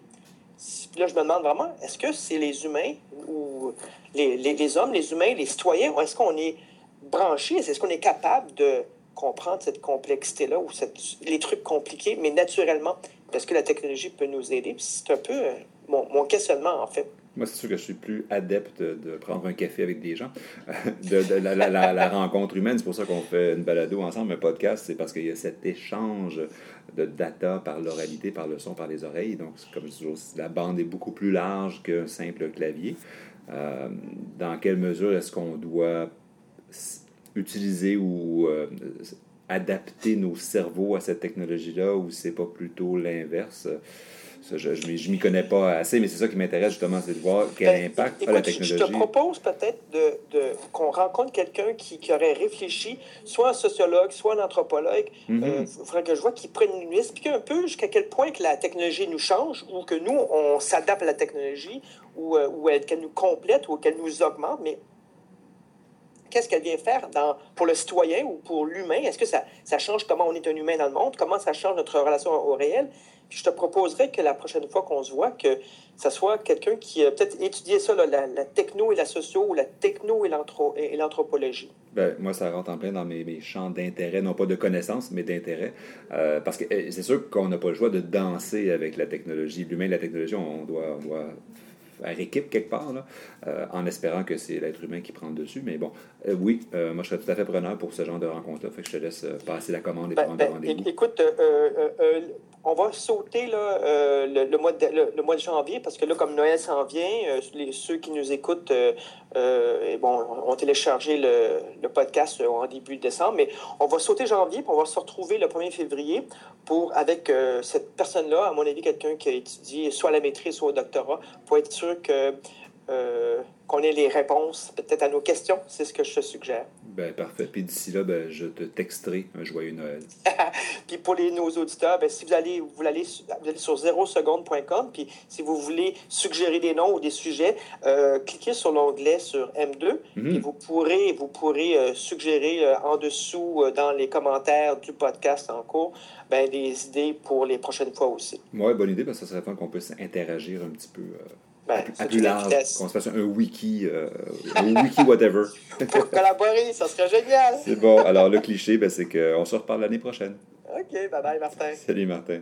Là, je me demande vraiment, est-ce que c'est les humains ou les, les, hommes, les humains, les citoyens, ou est-ce qu'on est branchés, est-ce qu'on est capable de comprendre cette complexité-là ou cette, les trucs compliqués, mais naturellement, parce que la technologie peut nous aider? C'est un peu euh, mon, mon questionnement, en fait. Moi, c'est sûr que je suis plus adepte de, prendre un café avec des gens, de, la, rencontre humaine. C'est pour ça qu'on fait une balado ensemble, un podcast. C'est parce qu'il y a cet échange de data par l'oralité, par le son, par les oreilles. Donc, comme je dis toujours, la bande est beaucoup plus large qu'un simple clavier. Euh, dans quelle mesure est-ce qu'on doit utiliser ou euh, adapter nos cerveaux à cette technologie-là ou c'est pas plutôt l'inverse? Ça, je ne m'y connais pas assez, mais c'est ça qui m'intéresse justement, c'est de voir quel Ben, impact écoute, a la je- Je technologie. te propose peut-être de, de- qu'on rencontre quelqu'un qui, qui aurait réfléchi, soit un sociologue, soit un anthropologue. Mhm. Euh, Il faudrait que je vois qu'il prenne nous expliquer un peu jusqu'à quel point que la technologie nous change ou que nous, on s'adapte à la technologie ou, euh, ou qu'elle nous complète ou qu'elle nous augmente, mais qu'est-ce qu'elle vient faire dans, pour le citoyen ou pour l'humain? Est-ce que ça, ça change comment on est un humain dans le monde? Comment ça change notre relation au réel? Puis je te proposerais que la prochaine fois qu'on se voit, que ça soit quelqu'un qui a peut-être étudié ça, là, la, la techno et la socio, ou la techno et l'anthro- et l'anthropologie. Ben, moi, ça rentre en plein dans mes, mes champs d'intérêt, non pas de connaissances, mais d'intérêt. Euh, parce que eh, c'est sûr qu'on n'a pas le choix de danser avec la technologie. L'humain et la technologie, on doit, on doit faire équipe quelque part, là, euh, en espérant que c'est l'être humain qui prend le dessus. Mais bon, euh, oui, euh, moi, je serais tout à fait preneur pour ce genre de rencontre-là. Fait que je te laisse passer la commande et Ben, prendre ben, le rendez-vous. écoute, on va sauter euh, le, mois de, de janvier parce que là, comme Noël s'en vient, euh, les, ceux qui nous écoutent euh, et ont téléchargé le, podcast en début décembre, mais on va sauter janvier puis on va se retrouver le 1er février pour, avec cette personne-là, à mon avis, quelqu'un qui a étudié soit la maîtrise, soit au doctorat, pour être sûr que euh, qu'on ait les réponses peut-être à nos questions. C'est ce que je te suggère. Ben, parfait. Puis d'ici là, ben, je te texterai un joyeux Noël. Puis pour les, nos auditeurs, ben, si vous allez, vous allez, vous allez sur 0seconde.com, puis si vous voulez suggérer des noms ou des sujets, euh, cliquez sur l'onglet sur M2 Mhm. et vous pourrez, vous pourrez euh, suggérer en dessous dans les commentaires du podcast en cours ben, des idées pour les prochaines fois aussi. Ouais, bonne idée, parce que ça serait fun qu'on puisse interagir un petit peu Ben, à, plus une large, qu'on se fasse un wiki, euh, un wiki whatever. Pour collaborer, ça serait génial. C'est bon. Alors, le cliché, ben, c'est qu'on se reparle l'année prochaine. OK, bye bye Martin. Salut, Martin.